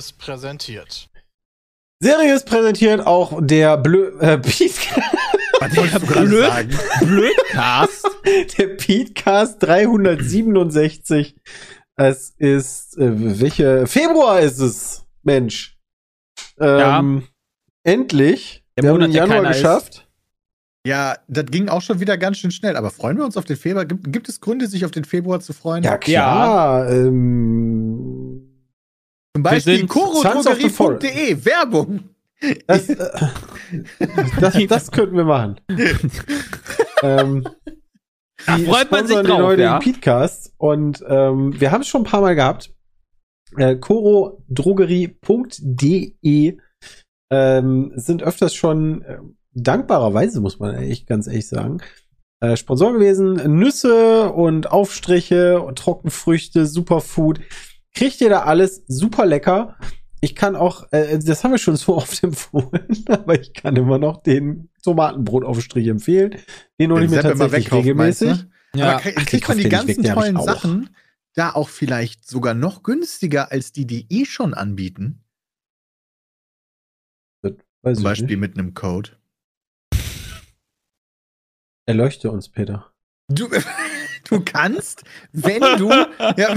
Seriös präsentiert. Seriös präsentiert auch der Blö äh, Pete Was wolltest du gerade Blöd. sagen? Blödcast. der Petecast 367. Es ist äh, welche Februar ist es, Mensch. Ähm, Endlich. Der wir haben Monat, den der Januar keiner ist. geschafft. Ja, das ging auch schon wieder ganz schön schnell. Aber freuen wir uns auf den Februar? Gibt, gibt es Gründe, sich auf den Februar zu freuen? Ja klar. Ähm, Zum Beispiel chorodrogerie.de. Werbung. das, äh, das, das könnten wir machen. ähm, Da die freut man sich drauf, den heutigen ja. Petecast und ähm, wir haben es schon ein paar Mal gehabt. Äh, chorodrogerie.de ähm, sind öfters schon äh, dankbarerweise, muss man echt ganz ehrlich sagen, äh, Sponsor gewesen. Nüsse und Aufstriche und Trockenfrüchte, Superfood. Kriegt ihr da alles super lecker. Ich kann auch, äh, das haben wir schon so oft empfohlen, aber ich kann immer noch den Tomatenbrotaufstrich empfehlen. Den hole ich mir tatsächlich wegkauft, meinst regelmäßig. Ja. Aber kriegt man die ganzen weg, tollen auch. Sachen da auch vielleicht sogar noch günstiger als die, die eh schon anbieten? Weiß Zum Beispiel nicht. mit einem Code. Erleuchte uns, Peter. Du, du kannst, wenn du ja,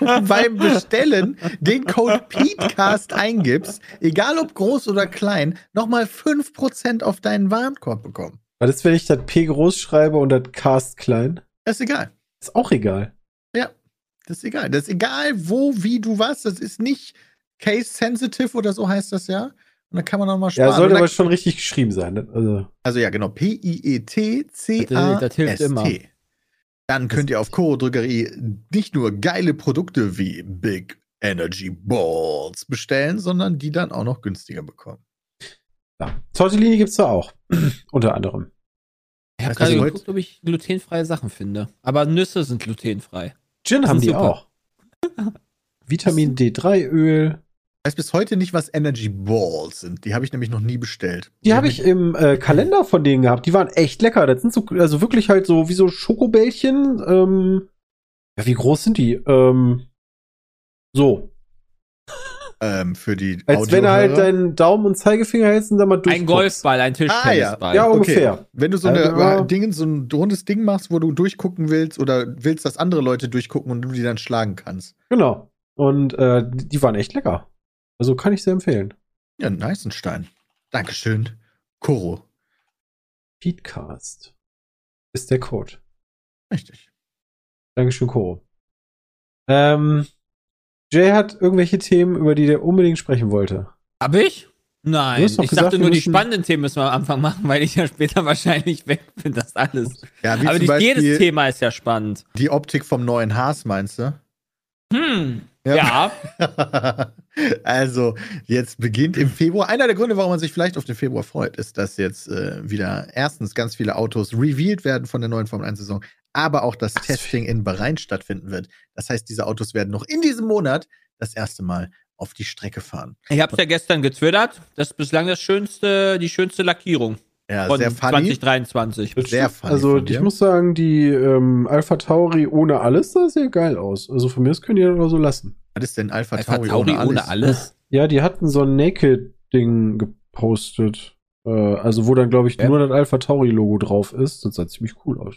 beim Bestellen den Code PETECAST eingibst, egal ob groß oder klein, nochmal 5% auf deinen Warenkorb bekommen. Was ist, wenn ich das P groß schreibe und das Cast klein? Das ist egal. Ist auch egal. Das ist egal. Das ist egal, wo, wie du was. Das ist nicht case sensitive oder so heißt das ja. Und dann kann man nochmal sparen. Ja, sollte aber schon richtig geschrieben sein. ne? Also, also ja, genau. P-I-E-T-C-A-S-T. Das hilft immer. Dann könnt ihr auf Koro Drogerie nicht nur geile Produkte wie Big Energy Balls bestellen, sondern die dann auch noch günstiger bekommen. ja. Tortellini gibt's da auch. Unter anderem. Ich habe gerade geguckt, ob ich glutenfreie Sachen finde. Aber Nüsse sind glutenfrei. Gin Das haben ist die super. auch. Vitamin D3 Öl. Ich weiß bis heute nicht, was Energy Balls sind. Die habe ich nämlich noch nie bestellt. Die habe ich im äh, Kalender von denen gehabt. Die waren echt lecker. Das sind so, also wirklich halt so wie so Schokobällchen. Ähm, ja, wie groß sind die? Ähm, so. ähm, für die Als wenn du halt deinen Daumen und Zeigefinger hältst und dann mal durch. Ein Golfball, ein Tischtennisball. Ah, Ja, ungefähr. Wenn du so, eine, Also- Ding, so ein rundes Ding machst, wo du durchgucken willst oder willst, dass andere Leute durchgucken und du die dann schlagen kannst. Genau. Und äh, die die waren echt lecker. Also kann ich sehr empfehlen. Ja, Neißenstein. Dankeschön. Koro. Petecast ist der Code. Richtig. Dankeschön, Coro. Ähm, Jay hat irgendwelche Themen, über die der unbedingt sprechen wollte. Hab ich? Nein. Ich gesagt, dachte nur, die spannenden Themen müssen wir am Anfang machen, weil ich ja später wahrscheinlich weg bin. Das alles. Ja, wie Aber nicht jedes Thema ist ja spannend. die Optik vom neuen Haas, meinst du? Hm. Ja. Ja. also, jetzt beginnt im Februar. Einer der Gründe, warum man sich vielleicht auf den Februar freut, ist, dass jetzt äh, wieder erstens ganz viele Autos revealed werden von der neuen Formel 1-Saison, aber auch das Ach, Testing in Bahrain stattfinden wird. Das heißt, diese Autos werden noch in diesem Monat das erste Mal auf die Strecke fahren. Ich hab's ja gestern getwittert. Das ist bislang das schönste, die schönste Lackierung Ja, von sehr funny. 2023. Sehr funny Also ich muss sagen, die ähm, Alpha Tauri ohne alles sah sehr geil aus. Also von mir aus können die das auch so lassen. Was ist denn Alpha, Alpha Tauri, Tauri ohne alles? ohne alles. Ja, die hatten so ein Naked-Ding gepostet. Äh, also wo dann, glaube ich, Ja. nur das Alpha Tauri-Logo drauf ist. Das sah ziemlich cool aus.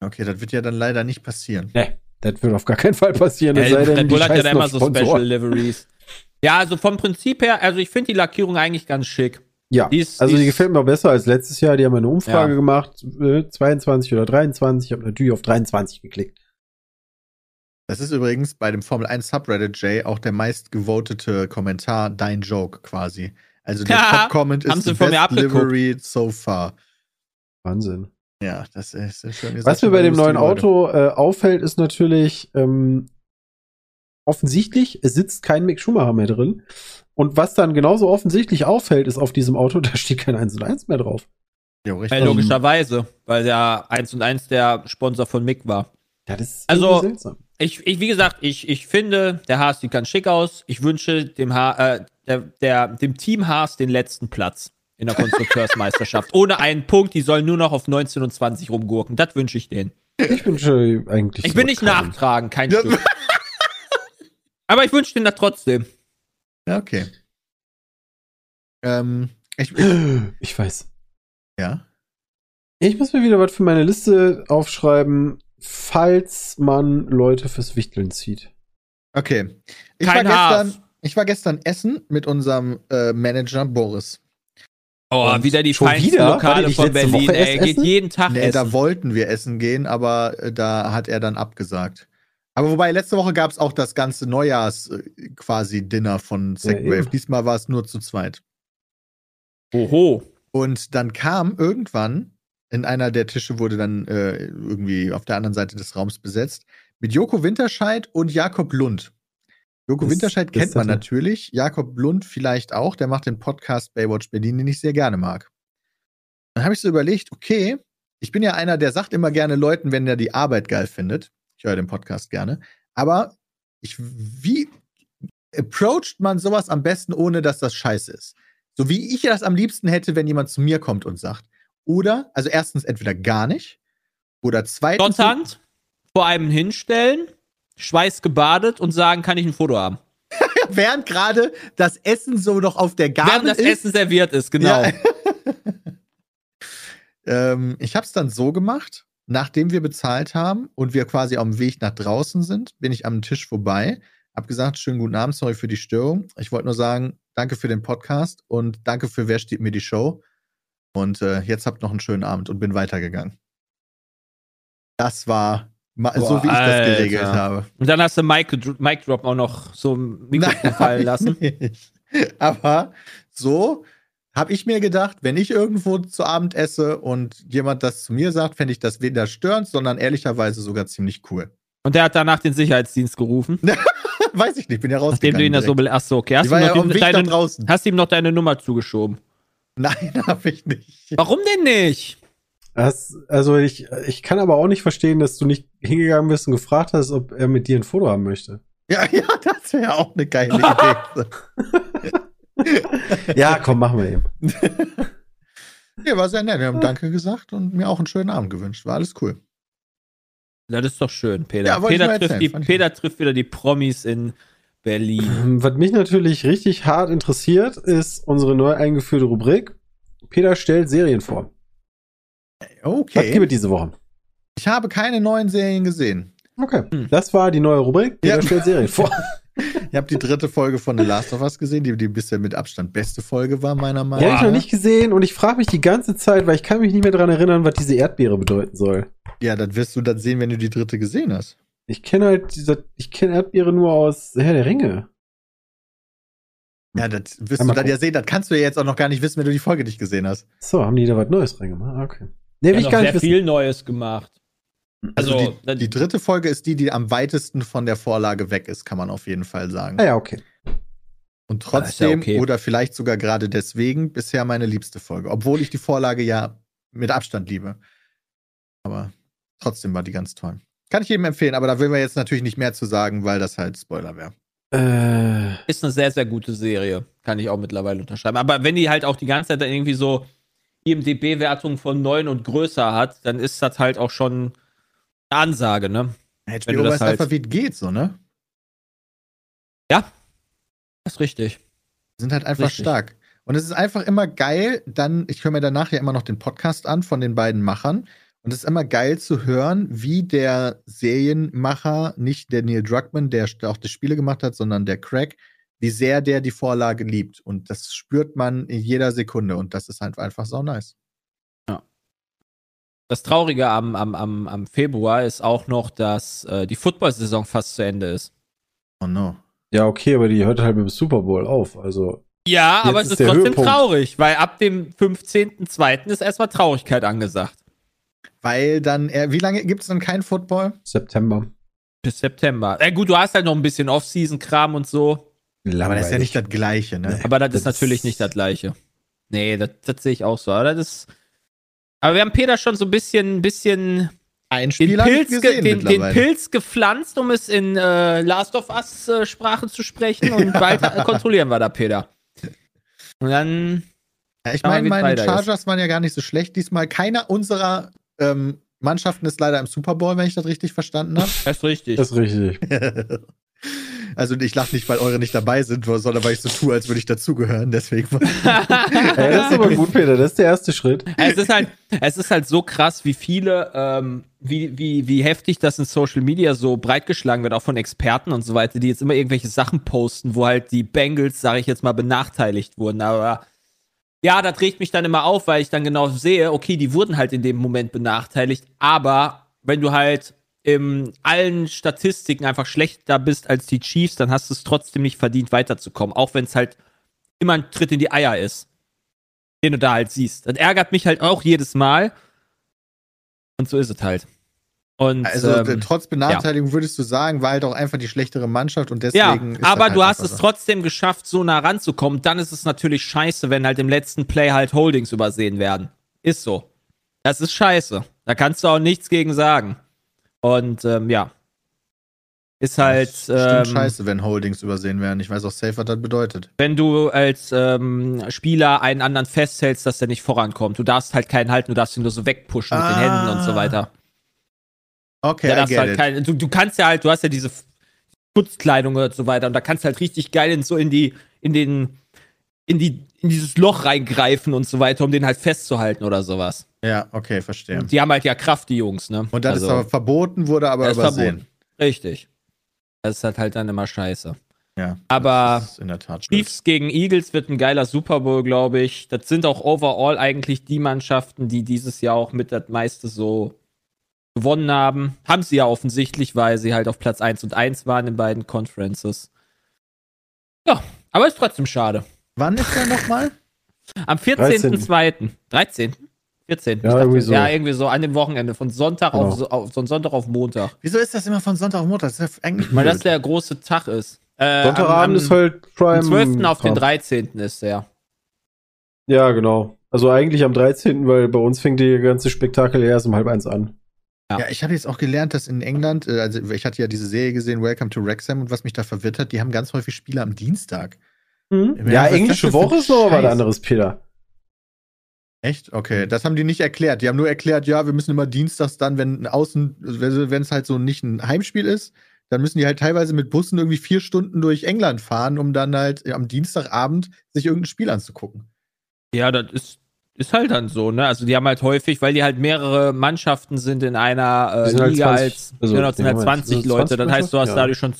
Okay, das wird ja dann leider nicht passieren. Ne, das wird auf gar keinen Fall passieren. es Ja, sei denn, Red die Bull hat ja immer so. Special Liveries. Ja, also vom Prinzip her, also ich finde die Lackierung eigentlich ganz schick. Ja, Die ist- also die die gefällt mir besser als letztes Jahr. Die haben eine Umfrage Ja. gemacht, äh, 22 oder 23. Ich habe natürlich auf 23 geklickt. Das ist übrigens bei dem Formel 1 Subreddit Jay auch der meist gevotete Kommentar, dein Joke quasi. Also der Ja, Top-Comment haben ist sie the best abgeguckt. livery so far. Wahnsinn. Ja, das ist, ist schon. ihr Was mir bei dem neuen Leute. Auto äh, auffällt, ist natürlich ähm, offensichtlich, es sitzt kein Mick Schumacher mehr drin. Und was dann genauso offensichtlich auffällt, ist auf diesem Auto, da steht kein 1 und 1 mehr drauf. Ja, richtig. Ähm, logischerweise, weil der 1 und 1 der Sponsor von Mick war. Ja, das ist Also- seltsam. Ich, ich, wie gesagt, ich, ich finde, der Haas sieht ganz schick aus. Ich wünsche dem, ha äh, der, der, dem Team Haas den letzten Platz in der Konstrukteursmeisterschaft. Ohne einen Punkt, die sollen nur noch auf 19 und 20 rumgurken. Das wünsche ich denen. Ich wünsche eigentlich. Ich bin nicht nachtragen, kein Ja. Stück. Aber ich wünsche den das trotzdem. Ja, okay. Ähm, ich, ich, Ich weiß. ja. Ich muss mir wieder was für meine Liste aufschreiben, falls man Leute fürs Wichteln zieht. Okay. Ich Kein war gestern, ich war gestern essen mit unserem äh, Manager Boris. Oh, Und wieder die feinsten wieder? Lokale von Berlin. Ey, geht jeden Tag Nee, essen. da wollten wir essen gehen, aber äh, da hat er dann abgesagt. Aber wobei, letzte Woche gab es auch das ganze Neujahrs äh, quasi Dinner von Segwave. eben. Diesmal war es nur zu zweit. Oho. Und dann kam irgendwann, in einer der Tische wurde dann äh, irgendwie auf der anderen Seite des Raums besetzt, mit Joko Winterscheid und Jakob Lund. Joko Das- Winterscheid das kennt man natürlich, Jakob Lund vielleicht auch, der macht den Podcast Baywatch Berlin, den ich sehr gerne mag. Dann habe ich so überlegt, okay, ich bin ja einer, der sagt immer gerne Leuten, wenn er die Arbeit geil findet. Ich höre den Podcast gerne. Aber ich, wie approacht man sowas am besten, ohne dass das scheiße ist? So wie ich das am liebsten hätte, wenn jemand zu mir kommt und sagt. Oder, also erstens entweder gar nicht. Oder zweitens. Dotternd vor einem hinstellen, schweißgebadet und sagen, kann ich ein Foto haben. Während gerade das Essen so noch auf der Gabel Während das ist. Essen serviert ist, genau. Ja. ähm, ich habe es dann so gemacht, nachdem wir bezahlt haben und wir quasi auf dem Weg nach draußen sind, bin ich am Tisch vorbei, hab gesagt, schönen guten Abend, sorry für die Störung. Ich wollte nur sagen, danke für den Podcast und danke für Wer steht mir die Show. Und äh, jetzt habt noch einen schönen Abend und bin weitergegangen. Das war ma- so, Boah, wie ich das Alter. geregelt habe. Und dann hast du Mic, Mic Drop auch noch so im Mikrofon fallen lassen. Nicht. Aber so habe ich mir gedacht, wenn ich irgendwo zu Abend esse und jemand das zu mir sagt, fände ich das weder störend, sondern ehrlicherweise sogar ziemlich cool. Und der hat danach den Sicherheitsdienst gerufen. Weiß ich nicht, bin ja Nachdem rausgegangen. du ihn da so. direkt. be- Achso, okay. Hast ich du, war ihm ja noch auf dem die, Weg nach deine, draußen. hast du ihm noch deine Nummer zugeschoben? Nein, habe ich nicht. Warum denn nicht? Das, also ich, ich kann aber auch nicht verstehen, dass du nicht hingegangen bist und gefragt hast, ob er mit dir ein Foto haben möchte. Ja, ja, das wäre auch eine geile Idee. Ja, komm, machen wir eben. ja, war sehr nett. Wir haben Danke gesagt und mir auch einen schönen Abend gewünscht. War alles cool. Das ist doch schön, Peter. Ja, Peter, trifft erzählen, die, Peter trifft wieder die Promis in Berlin. Ähm, Was mich natürlich richtig hart interessiert, ist unsere neu eingeführte Rubrik. Peter stellt Serien vor. Was gibt Okay. es diese Woche? Ich habe keine neuen Serien gesehen. Okay, Hm. das war die neue Rubrik. Peter Ja. stellt Serien vor. Ich habe die dritte Folge von The Last of Us gesehen, die die bisher mit Abstand beste Folge war, meiner Die Meinung habe ich noch nicht gesehen und ich frage mich die ganze Zeit, weil ich kann mich nicht mehr daran erinnern, was diese Erdbeere bedeuten soll. Ja, das wirst du dann sehen, wenn du die dritte gesehen hast. Ich kenne halt diese, ich kenne Erdbeere nur aus Herr der Ringe. Ja, das wirst Ja, du dann ja gucken. sehen. Das kannst du ja jetzt auch noch gar nicht wissen, wenn du die Folge nicht gesehen hast. So, haben die da was Neues reingemacht? Ah, Okay. Nee, hat ich gar nicht sehr wissen. viel Neues gemacht. Also, Also, die, die dritte Folge ist die, die am weitesten von der Vorlage weg ist, kann man auf jeden Fall sagen. Ah ja, okay. Und ist ja trotzdem, okay. oder vielleicht sogar gerade deswegen, bisher meine liebste Folge. Obwohl ich die Vorlage ja mit Abstand liebe. Aber trotzdem war die ganz toll. Kann ich jedem empfehlen, aber da will man jetzt natürlich nicht mehr zu sagen, weil das halt Spoiler wäre. Äh, ist eine sehr, sehr gute Serie. Kann ich auch mittlerweile unterschreiben. Aber wenn die halt auch die ganze Zeit dann irgendwie so IMDB-Wertungen von 9 und größer hat, dann ist das halt auch schon eine Ansage, ne? Wenn HBO du das weiß halt- einfach, wie es geht, so, ne? Das ist richtig. sind halt einfach Richtig. stark. Und es ist einfach immer geil, dann, ich höre mir danach ja immer noch den Podcast an von den beiden Machern. Und es ist immer geil zu hören, wie der Serienmacher, nicht der Neil Druckmann, der auch die Spiele gemacht hat, sondern der Craig, wie sehr der die Vorlage liebt. Und das spürt man in jeder Sekunde. Und das ist halt einfach so nice. Das Traurige am, am, am, am Februar ist auch noch, dass äh, die Football-Saison fast zu Ende ist. Oh no. ja, okay, aber die hört halt mit dem Super Bowl auf. Also, Ja, aber es ist ist trotzdem Höhepunkt. traurig, weil ab dem 15.02. ist erstmal Traurigkeit angesagt. Weil dann, äh, wie lange gibt es dann keinen Football? September. Bis September. Äh, gut, du hast halt noch ein bisschen Off-Season-Kram und so, Aber das ist ja nicht das Gleiche, ne? aber das, Das ist natürlich nicht das Gleiche. Nee, das, das sehe ich auch so. Aber, das ist, aber wir haben Peter schon so ein bisschen, bisschen Ein den, Pilz, den, den. Pilz gepflanzt, um es in äh, Last of Us äh, Sprache zu sprechen und bald kontrollieren wir da, Peter. Und dann, Ja, ich meine, meine weiter ist. Chargers waren ja gar nicht so schlecht diesmal. Keiner unserer ähm, Mannschaften ist leider im Super Bowl, wenn ich das richtig verstanden habe. das ist richtig. Das ist richtig. Also ich lache nicht, weil eure nicht dabei sind, sondern weil ich so tue, als würde ich dazugehören. Deswegen. Ey, das ist aber gut, Peter. Das ist der erste Schritt. es ist halt, es ist halt so krass, wie viele, ähm, wie, wie, wie heftig das in Social Media so breitgeschlagen wird, auch von Experten und so weiter, die jetzt immer irgendwelche Sachen posten, wo halt die Bengals, sage ich jetzt mal, benachteiligt wurden. Aber ja, da regt mich dann immer auf, weil ich dann genau sehe, okay, die wurden halt in dem Moment benachteiligt, aber wenn du halt in allen Statistiken einfach schlechter bist als die Chiefs, dann hast du es trotzdem nicht verdient, weiterzukommen. Auch wenn es halt immer ein Tritt in die Eier ist, den du da halt siehst. Das ärgert mich halt auch jedes Mal. Und so ist es halt. Und, Also ähm, trotz Benachteiligung würdest du sagen, war halt auch einfach die schlechtere Mannschaft und ja, deswegen. ist aber das du halt hast es trotzdem geschafft, so nah ranzukommen. Dann ist es natürlich scheiße, wenn halt im letzten Play halt Holdings übersehen werden. Ist so. Das ist scheiße. Da kannst du auch nichts gegen sagen. Und ähm, ja. Ist halt. Das Stimmt ähm, scheiße, wenn Holdings übersehen werden. Ich weiß auch safe, was das bedeutet. wenn du als ähm, Spieler einen anderen festhältst, dass der nicht vorankommt. Du darfst halt keinen halten, du darfst ihn nur so wegpushen mit den Ah. Händen und so weiter. Okay, get halt kein, du, du kannst ja halt, du hast ja diese Schutzkleidung und so weiter und da kannst du halt richtig geil in so in die, in den, in die, in dieses Loch reingreifen und so weiter, um den halt festzuhalten oder sowas. Ja, okay, verstehe. Die haben halt ja Kraft, die Jungs, ne? Und das Also, ist aber verboten, wurde aber übersehen. verboten. Richtig. Das ist halt, halt dann immer scheiße. Ja, Aber. Chiefs gegen Eagles wird ein geiler Super Bowl, glaube ich. Das sind auch overall eigentlich die Mannschaften, die dieses Jahr auch mit das meiste so gewonnen haben. Haben sie ja offensichtlich, weil sie halt auf Platz 1 und 1 waren in beiden Conferences. Ja, aber ist trotzdem schade. Wann ist der nochmal? Am 14.02. 13. 14. Ja, Ich dachte, irgendwie so. ja, irgendwie so an dem Wochenende, von Sonntag Genau. auf, auf von Sonntag auf Montag. Wieso ist das immer von Sonntag auf Montag? Das ist ja eigentlich Weil das der große Tag ist. Äh, Sonntagabend am, am, ist halt Prime. am 12. auf den Kram. 13. ist der. Ja, genau. Also eigentlich am 13., weil bei uns fängt die ganze Spektakel erst um halb eins an. Ja. Ja, ich habe jetzt auch gelernt, dass in England, äh, also ich hatte ja diese Serie gesehen, Welcome to Wrexham, und was mich da verwirrt hat, die haben ganz häufig Spiele am Dienstag. Ja, Ja, englische Woche ist noch was anderes, Peter. Echt? Okay, das haben die nicht erklärt. Die haben nur erklärt, ja, wir müssen immer dienstags dann, wenn ein Außen, wenn es halt so nicht ein Heimspiel ist, dann müssen die halt teilweise mit Bussen irgendwie vier Stunden durch England fahren, um dann halt am Dienstagabend sich irgendein Spiel anzugucken. Ja, das ist, ist halt dann so, ne? Also die haben halt häufig, weil die halt mehrere Mannschaften sind in einer äh, sind halt Liga 20 als also, genau, sind halt haben halt 20 so Leute. 20 Das heißt, du hast ja. dadurch schon,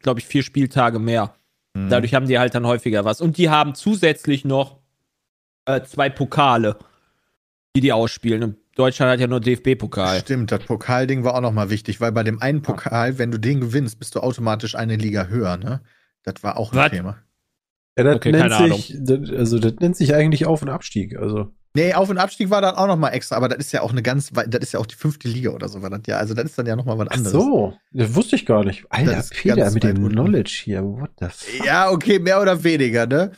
glaube ich, vier Spieltage mehr. Mhm. Dadurch haben die halt dann häufiger was. Und die haben zusätzlich noch äh, zwei Pokale, die die ausspielen. Und Deutschland hat ja nur DFB-Pokal. Stimmt, das Pokalding war auch nochmal wichtig, weil bei dem einen Pokal, wenn du den gewinnst, bist du automatisch eine Liga höher, ne? Das war auch ein Was? Thema. Ja, das Okay, nennt keine sich, das, also das nennt sich eigentlich Auf- und Abstieg. Also Nee, Auf- und Abstieg war dann auch nochmal extra, aber das ist ja auch eine ganz, das ist ja auch die fünfte Liga oder so, war das ja. Also das ist dann ja nochmal was Ach anderes. so, das wusste ich gar nicht. Alter, Das ist Peter ganz mit dem unten. Knowledge hier. What the fuck? Ja, okay, mehr oder weniger, ne?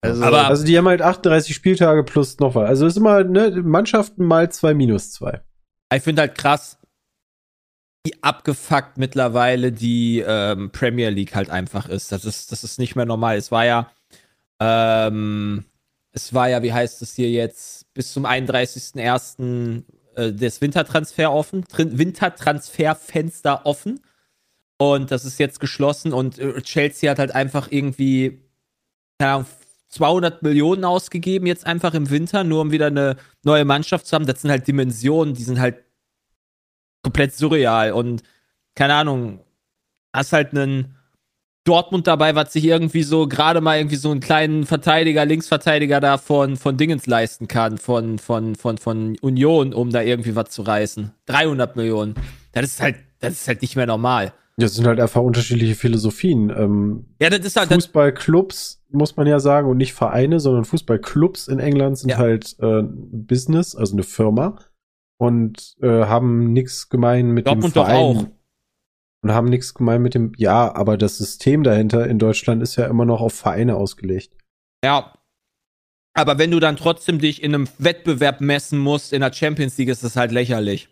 Also, Aber- Also die haben halt 38 Spieltage plus noch was. Also ist immer ne, Mannschaften mal 2 minus 2. Ich finde halt krass, wie abgefuckt mittlerweile die ähm, Premier League halt einfach ist. Das ist, das ist nicht mehr normal. Es war ja, ähm, es war ja, wie heißt es hier jetzt, bis zum 31.01. Äh, das Wintertransfer offen, Wintertransferfenster offen. Und das ist jetzt geschlossen und äh, Chelsea hat halt einfach irgendwie, keine Ahnung, 200 Millionen ausgegeben jetzt einfach im Winter, nur um wieder eine neue Mannschaft zu haben. Das sind halt Dimensionen, die sind halt komplett surreal und keine Ahnung, hast halt einen Dortmund dabei, was sich irgendwie so gerade mal irgendwie so einen kleinen Verteidiger, Linksverteidiger da von, von Dingens leisten kann, von, von, von, von Union, um da irgendwie was zu reißen. 300 Millionen. Das ist halt, das ist halt nicht mehr normal. Das sind halt einfach unterschiedliche Philosophien. Ähm, Ja, das ist halt, Fußballclubs, muss man ja sagen, und nicht Vereine, sondern Fußballclubs in England sind Ja. halt äh, ein Business, also eine Firma. Und äh, haben nichts gemein mit Dortmund dem doch Verein. auch. Und haben nichts gemein mit dem, ja, aber das System dahinter in Deutschland ist ja immer noch auf Vereine ausgelegt. Ja. Aber wenn du dann trotzdem dich in einem Wettbewerb messen musst in der Champions League, ist das halt lächerlich.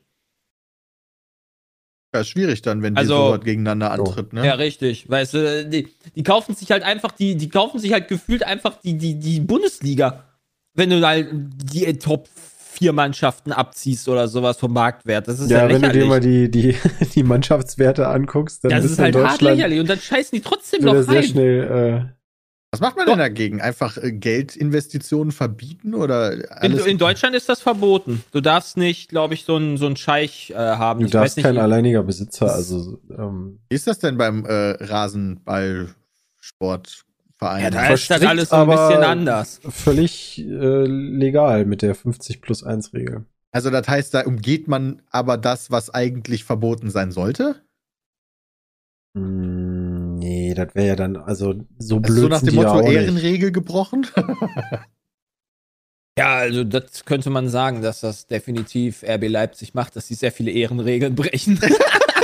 ja, ist schwierig dann, wenn die Also- so gegeneinander antritt, ne? Ja, richtig. Weißt du, die, die kaufen sich halt einfach, die, die kaufen sich halt gefühlt einfach die, die, die Bundesliga. Wenn du halt die Top vier Mannschaften abziehst oder sowas vom Marktwert. Das ist ja, Ja, wenn du dir mal die, die, die Mannschaftswerte anguckst, dann ja, das ist halt hart lächerlich. Und dann scheißen die trotzdem noch sehr rein. schnell. Was macht man denn dagegen? Einfach äh, Geldinvestitionen verbieten oder In, alles? in Deutschland ist das verboten. Du darfst nicht, glaube ich, so einen so einen Scheich äh, haben. Äh, du ich darfst weiß kein alleiniger Besitzer, also ähm, Wie ist das denn beim äh, Rasenballsportverein? ja, da ist das alles so ein bisschen anders. völlig äh, legal mit der 50 plus 1 Regel. also das heißt, da umgeht man aber das, was eigentlich verboten sein sollte? Hm, nee, das wäre ja dann, also so Also blöd so nach dem Motto auch nicht. Ehrenregel gebrochen? Ja, also das könnte man sagen, dass das definitiv RB Leipzig macht, dass sie sehr viele Ehrenregeln brechen.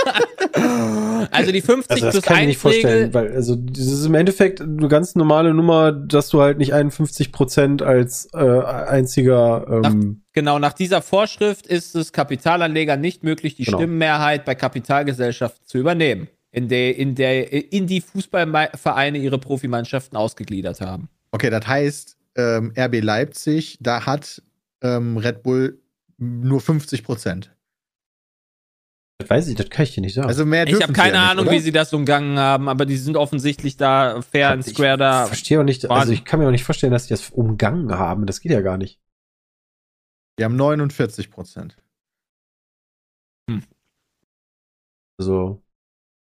also die 50% Also das plus kann ich mir 1 nicht vorstellen, weil also das ist im Endeffekt eine ganz normale Nummer, dass du halt nicht 51 Prozent als äh, einziger ähm, Genau, nach dieser Vorschrift ist es Kapitalanleger nicht möglich, die Genau. Stimmenmehrheit bei Kapitalgesellschaften zu übernehmen, in der, in der, in die Fußballvereine ihre Profimannschaften ausgegliedert haben. Okay, das heißt, ähm, RB Leipzig, da hat ähm, Red Bull nur 50 Prozent. Das weiß ich, das kann ich dir nicht sagen. Also mehr Ich dürfen habe sie keine ja nicht, Ahnung, oder? wie sie das umgangen haben, aber die sind offensichtlich da fair and ich square da. verstehe auch nicht, also ich kann mir auch nicht vorstellen, dass die das umgangen haben. Das geht ja gar nicht. Die haben 49 Prozent. Also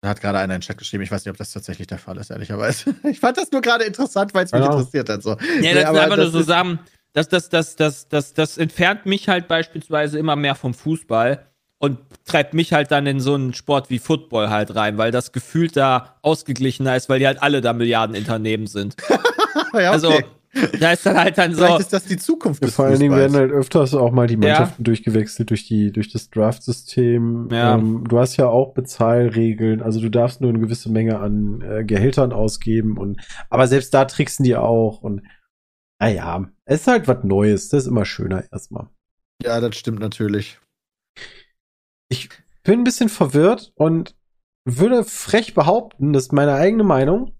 Da hat gerade einer in den Chat geschrieben. Ich weiß nicht, ob das tatsächlich der Fall ist, ehrlicherweise. Ich fand das nur gerade interessant, weil es mich Ja. interessiert hat. So. Ja, Nee, das ist aber einfach nur das so ist- Sachen, das, das, das, das, das, das entfernt mich halt beispielsweise immer mehr vom Fußball und treibt mich halt dann in so einen Sport wie Football halt rein, weil das gefühlt da ausgeglichener ist, weil die halt alle da Milliardenunternehmen sind. ja, Also, okay. da ist dann halt dann so. Vielleicht ist das die Zukunft Ja, des vor allen Dingen werden halt öfters auch mal die Ja. Mannschaften durchgewechselt durch die durch das Draft-System. Ja. Ähm, du hast ja auch Bezahlregeln, also du darfst nur eine gewisse Menge an äh, Gehältern ausgeben und aber selbst da tricksen die auch und naja, es ist halt was Neues, das ist immer schöner erstmal. ja, das stimmt natürlich. Ich bin ein bisschen verwirrt und würde frech behaupten, das ist meine eigene Meinung.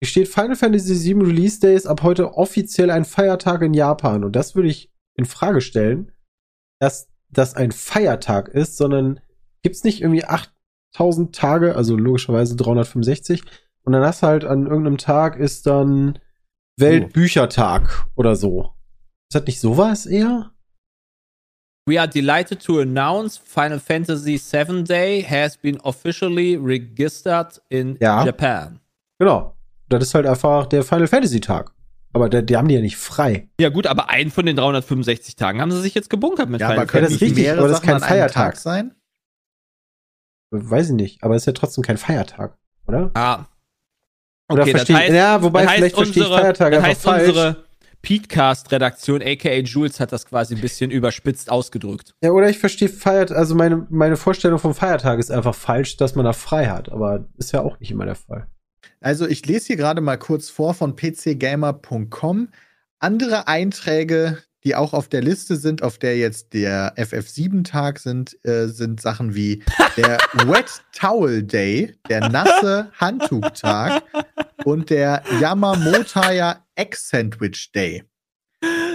Hier steht Final Fantasy VII Release Day ist ab heute offiziell ein Feiertag in Japan. Und das würde ich in Frage stellen, dass das ein Feiertag ist, sondern gibt's nicht irgendwie 8000 Tage, also logischerweise 365. Und dann hast du halt an irgendeinem Tag ist dann Weltbüchertag oder so. Ist das nicht sowas eher? We are delighted to announce Final Fantasy VII Day has been officially registered in Ja. Japan. Genau. Das ist halt einfach der Final Fantasy Tag. Aber der, die haben die ja nicht frei. Ja gut, aber einen von den 365 Tagen haben sie sich jetzt gebunkert mit Ja, Final aber können das richtig, mehrere aber das ist Sachen kein Feiertag. Tag sein? Weiß ich nicht. Aber ist ja trotzdem kein Feiertag, oder? Ah. Oder Okay, das verstehe heißt, ja, wobei das vielleicht verstehe ich unsere- Feiertag das einfach heißt, falsch. unsere Peatcast-Redaktion, aka Jules, hat das quasi ein bisschen überspitzt ausgedrückt. Ja, oder ich verstehe Feiert, also meine, meine Vorstellung vom Feiertag ist einfach falsch, dass man da frei hat. Aber ist ja auch nicht immer der Fall. Also ich lese hier gerade mal kurz vor von pcgamer.com. Andere Einträge, die auch auf der Liste sind, auf der jetzt der FF7-Tag sind, äh, sind Sachen wie der Wet Towel Day, der nasse Handtuchtag und der Yamamotaya Egg Sandwich Day.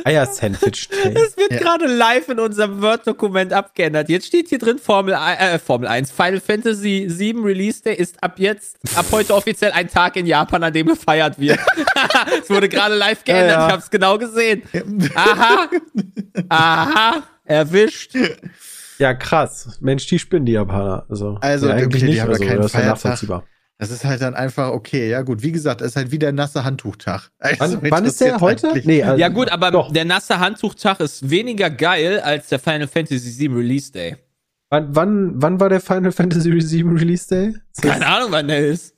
Eier-Sandwich Day. Es wird Ja. gerade live in unserem Word-Dokument abgeändert. Jetzt steht hier drin Formel, äh, Formel 1. Final Fantasy 7 Release Day ist ab jetzt, ab heute offiziell ein Tag in Japan, an dem gefeiert wird. es wurde gerade live geändert. Ja, ja. Ich habe es genau gesehen. Aha. Aha. Erwischt. Ja, krass. Mensch, die spinnen die Japaner. Also, Also, ja, eigentlich okay, die nicht. haben da Also, keinen das ist ja nachvollziehbar. Das ist halt dann einfach okay. Ja gut, wie gesagt, es ist halt wieder nasse Handtuchtag. Also, Wann, wann ist der heute? eigentlich- Nee, also, Ja gut, aber Doch. der nasse Handtuchtag ist weniger geil als der Final Fantasy 7 Release Day. Wann, wann, wann war der Final Fantasy 7 Release Day? Keine Ahnung, wann der ist.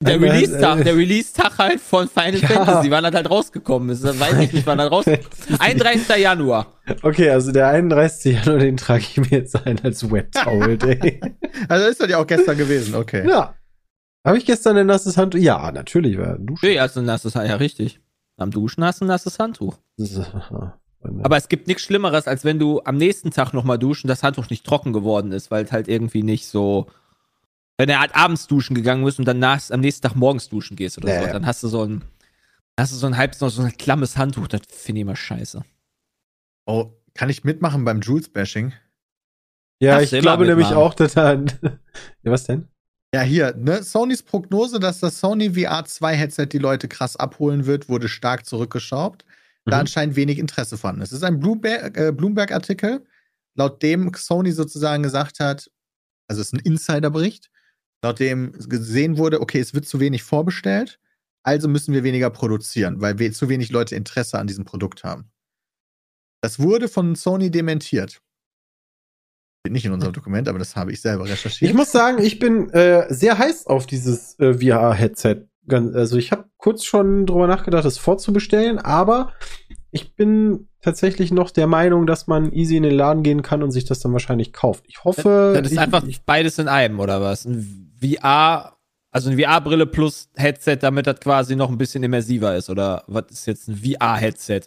Der Release-Tag, äh, der Release-Tag halt von Final Ja. Fantasy, wann er halt rausgekommen ist. Das weiß ich nicht, wann er rausgekommen ist. 31. Januar. Okay, also der 31. Januar, den trage ich mir jetzt ein als Wet Towel Day. Also ist das ja auch gestern gewesen, okay. ja. Habe ich gestern ein nasses Handtuch? Ja, natürlich. War Duschen. Nee, also ein nasses Handtuch, ja richtig. Am Duschen hast du ein nasses Handtuch. Aber es gibt nichts Schlimmeres, als wenn du am nächsten Tag nochmal duschen, das Handtuch nicht trocken geworden ist, weil es halt irgendwie nicht so. Wenn er halt abends duschen gegangen ist und dann nach, am nächsten Tag morgens duschen gehst oder Ja, so, ja. dann hast du so ein, hast du so ein halb so ein klammes Handtuch, das finde ich immer scheiße. Oh, kann ich mitmachen beim Jules-Bashing? Ja, ich glaube nämlich auch, dass da. ja, was denn? Ja, hier, ne? Sonys Prognose, dass das Sony VR 2 Headset die Leute krass abholen wird, wurde stark zurückgeschraubt, da Mhm. anscheinend wenig Interesse vorhanden ist. Es ist ein äh, Bloomberg-Artikel, laut dem Sony sozusagen gesagt hat, also es ist ein Insiderbericht, laut dem gesehen wurde, okay, es wird zu wenig vorbestellt, also müssen wir weniger produzieren, weil wir zu wenig Leute Interesse an diesem Produkt haben. Das wurde von Sony dementiert. Steht nicht in unserem Dokument, aber das habe ich selber recherchiert. Ich muss sagen, ich bin äh, sehr heiß auf dieses äh, VR-Headset. Also ich habe kurz schon drüber nachgedacht, es vorzubestellen, aber ich bin tatsächlich noch der Meinung, dass man easy in den Laden gehen kann und sich das dann wahrscheinlich kauft. Ich hoffe, Das ist ich, einfach ich, beides in einem, oder was? Ein VR, also eine VR-Brille plus Headset, damit das quasi noch ein bisschen immersiver ist, oder was ist jetzt ein VR-Headset?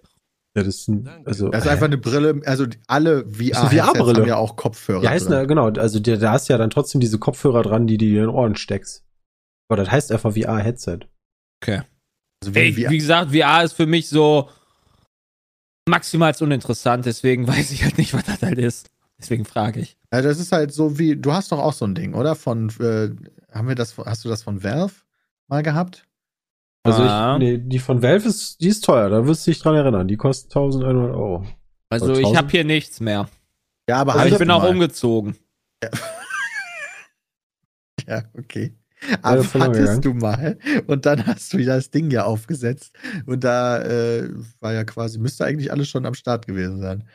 Ja, das ist ein, also Das ist einfach eine Brille, also alle VR-Brille. haben ja auch Kopfhörer. ja, heißt drin. eine, genau, also der, da hast ja dann trotzdem diese Kopfhörer dran, die du dir in den Ohren steckst. Aber das heißt einfach VR-Headset. Okay. also wie, Ey, VR wie gesagt, VR ist für mich so maximal uninteressant, deswegen weiß ich halt nicht, was das halt ist. Deswegen frage ich. ja, das ist halt so wie, du hast doch auch so ein Ding, oder? Von, äh, haben wir das, hast du das von Valve mal gehabt? Also Ah. ich, nee, die von Valve ist, die ist teuer, da wirst du dich dran erinnern. Die kostet 1100 Euro. Also Oder ich 1000? habe hier nichts mehr. Ja, aber Aber ich bin du auch mal. umgezogen. Ja, okay. Aber verloren hattest du mal und dann hast du ja das Ding ja aufgesetzt und da äh, war ja quasi, müsste eigentlich alles schon am Start gewesen sein.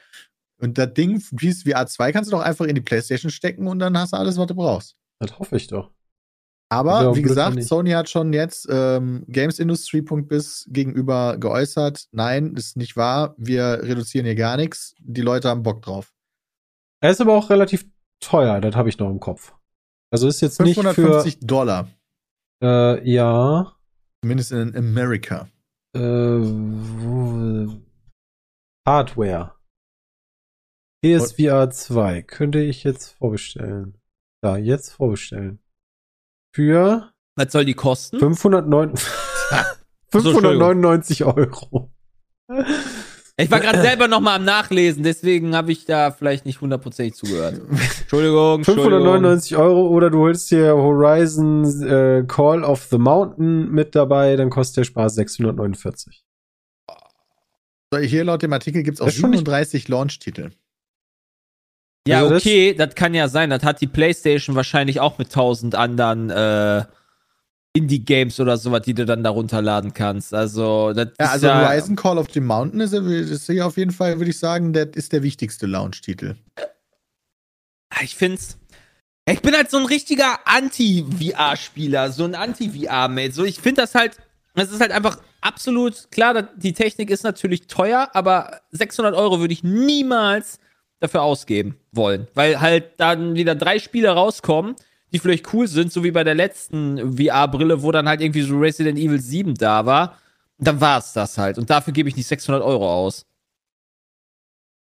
Und das Ding, dieses VR 2 kannst du doch einfach in die Playstation stecken und dann hast du alles, was du brauchst. Das hoffe ich doch. Aber Ja, wie blöd, gesagt, nicht. Sony hat schon jetzt ähm, Gamesindustry.biz gegenüber geäußert, nein, ist nicht wahr, wir reduzieren hier gar nichts, die Leute haben Bock drauf. Er ist aber auch relativ teuer, das habe ich noch im Kopf. Also ist jetzt nicht für 550 Dollar, äh, ja zumindest in Amerika. äh, Hardware. PSVR 2 könnte ich jetzt vorbestellen. Da, jetzt vorbestellen. Für Was soll die kosten? 509 599 Euro. Ich war gerade selber noch mal am Nachlesen, deswegen habe ich da vielleicht nicht hundertprozentig zugehört. Entschuldigung, Entschuldigung. 599 Euro oder du holst dir Horizon äh, Call of the Mountain mit dabei, dann kostet der Spaß 649. So, hier laut dem Artikel gibt es auch Das ist schon nicht- 37 Launch-Titel. Ja, Also das- okay, das kann ja sein. Das hat die PlayStation wahrscheinlich auch mit tausend anderen äh, Indie-Games oder sowas, die du dann da runterladen kannst. Also, das Ja, also ja, Horizon Call of the Mountain ist, ist hier auf jeden Fall, würde ich sagen, der ist der wichtigste Launch-Titel. Ah, Ich find's. Ich bin halt so ein richtiger Anti-VR-Spieler, so ein Anti-VR-Mate. So, ich finde das halt, es ist halt einfach absolut klar, die Technik ist natürlich teuer, aber 600 Euro würde ich niemals dafür ausgeben wollen, weil halt dann wieder drei Spiele rauskommen, die vielleicht cool sind, so wie bei der letzten VR-Brille, wo dann halt irgendwie so Resident Evil 7 da war. Dann war's das halt. Und dafür gebe ich nicht 600 Euro aus.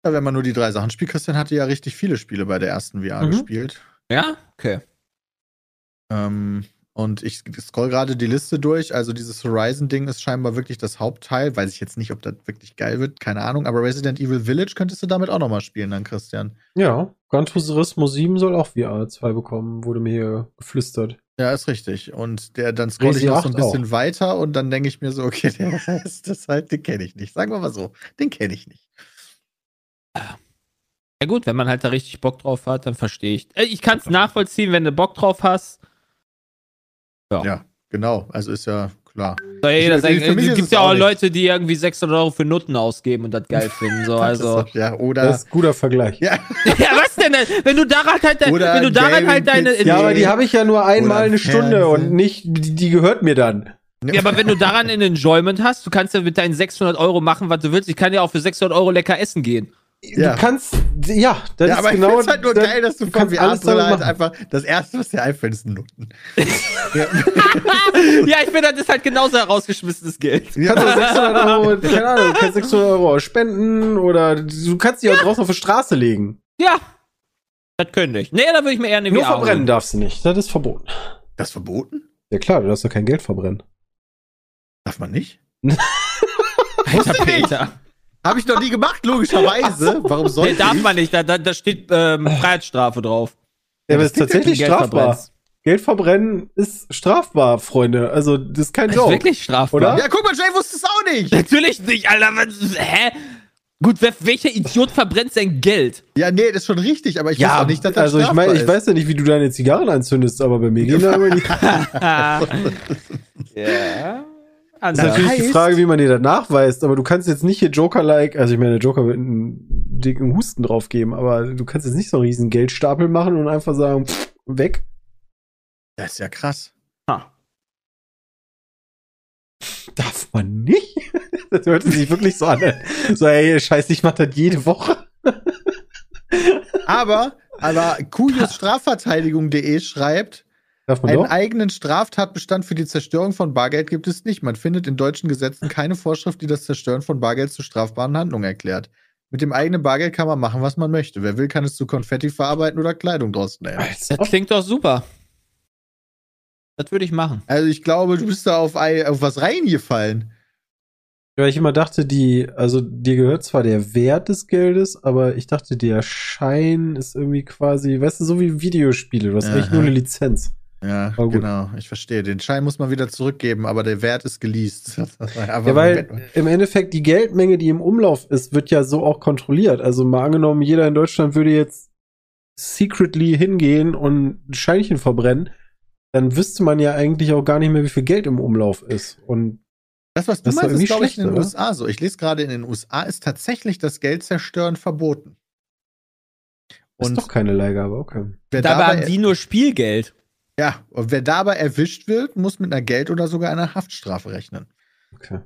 Ja, wenn man nur die drei Sachen spielt, Christian hatte ja richtig viele Spiele bei der ersten VR Mhm. gespielt. Ja? Okay. Ähm, und ich scroll gerade die Liste durch. Also dieses Horizon-Ding ist scheinbar wirklich das Hauptteil. Weiß ich jetzt nicht, ob das wirklich geil wird. Keine Ahnung. Aber Resident Evil Village könntest du damit auch nochmal spielen, dann, Christian. Ja, Gran Turismo 7 soll auch VR 2 bekommen, wurde mir hier geflüstert. Ja, ist richtig. Und der, dann scroll ich noch so ein 8 bisschen weiter und dann denke ich mir so, okay, der Rest ist halt, den kenne ich nicht. Sagen wir mal so, den kenne ich nicht. Ja gut, wenn man halt da richtig Bock drauf hat, dann verstehe ich. Äh, Ich kann es nachvollziehen, wenn du Bock drauf hast. Ja. Ja, genau. Also ist ja klar. Soll ja jeder Ich- mich es gibt es ja auch nicht. Leute, die irgendwie 600 Euro für Nutten ausgeben und das geil finden. So, also. ja, oder. Das ist ein guter Vergleich. ja, ja, was denn? Wenn du daran halt, de- wenn du daran halt deine. Ja, aber die habe ich ja nur einmal eine Stunde Fernsehen. und nicht, die, die gehört mir dann. ja, aber wenn du daran ein Enjoyment hast, du kannst ja mit deinen 600 Euro machen, was du willst. Ich kann ja auch für 600 Euro lecker essen gehen. Ja. Du kannst, ja, das ja, ist aber genau. ich halt nur das- geil, dass du von kannst alles VR-Brille damit halt einfach, das erste, was dir einfällt, ist ein Nutten. ja, ich finde, das ist halt genauso herausgeschmissenes Geld. Du kannst auch 600 Euro, keine Ahnung, du kannst 600 Euro spenden oder du kannst die auch draußen auf die Straße legen. Ja. Das könnte ich. Nee, da würde ich mir eher eine Nur VR verbrennen holen. darfst du nicht. Das ist verboten. Das ist verboten? Ja klar, du darfst doch kein Geld verbrennen. Darf man nicht? Alter Peter. Habe ich noch nie gemacht, logischerweise. Warum Nee, sollte darf ich? man nicht, da, da, da steht ähm, Freiheitsstrafe drauf. Ja, aber es ist tatsächlich Geld strafbar. verbrennst. Geld verbrennen ist strafbar, Freunde. Also, das ist kein Das ist wirklich strafbar. Oder? Ja, guck mal, Jay wusste es auch nicht. Natürlich nicht, Alter. Was, hä? Gut, welcher Idiot verbrennt sein Geld? Ja, nee, das ist schon richtig, aber ich Ja, wusste auch nicht, dass das also ich meine, ich weiß ja nicht, wie du deine Zigarren anzündest, aber bei mir gehen da immer die. ja. Das ist natürlich die heißt- Frage, wie man dir das nachweist, aber du kannst jetzt nicht hier Joker-like, also ich meine, der Joker wird einen dicken Husten drauf geben, aber du kannst jetzt nicht so einen riesen Geldstapel machen und einfach sagen, pff, weg. Das ist ja krass. Darf man nicht? Das hörte sich wirklich so an. So, ey, scheiße, ich mach das jede Woche. Aber, aber kujusstrafverteidigung.de schreibt, einen doch? eigenen Straftatbestand für die Zerstörung von Bargeld gibt es nicht. Man findet in deutschen Gesetzen keine Vorschrift, die das Zerstören von Bargeld zu strafbaren Handlungen erklärt. Mit dem eigenen Bargeld kann man machen, was man möchte. Wer will, kann es zu Konfetti verarbeiten oder Kleidung draus nähen. Als Das klingt doch super. Das würde ich machen. Also ich glaube, du bist da auf, auf was reingefallen. Ja, ich immer dachte, die, also dir gehört zwar der Wert des Geldes, aber ich dachte, der Schein ist irgendwie quasi, weißt du, so wie Videospiele. Du hast Aha. eigentlich nur eine Lizenz. Ja, genau. Ich verstehe. Den Schein muss man wieder zurückgeben, aber der Wert ist geleast. Ja, weil im Endeffekt die Geldmenge, die im Umlauf ist, wird ja so auch kontrolliert. Also mal angenommen, jeder in Deutschland würde jetzt secretly hingehen und ein Scheinchen verbrennen, dann wüsste man ja eigentlich auch gar nicht mehr, wie viel Geld im Umlauf ist. Und Das, was du Das ist meinst, ist, glaube ich, in den oder? USA so. Ich lese gerade, in den USA ist tatsächlich das Geld zerstören verboten. ist Und doch keine Leihgabe, okay. Dabei dabei, haben die nur Spielgeld. Ja, und wer dabei erwischt wird, muss mit einer Geld- oder sogar einer Haftstrafe rechnen. okay.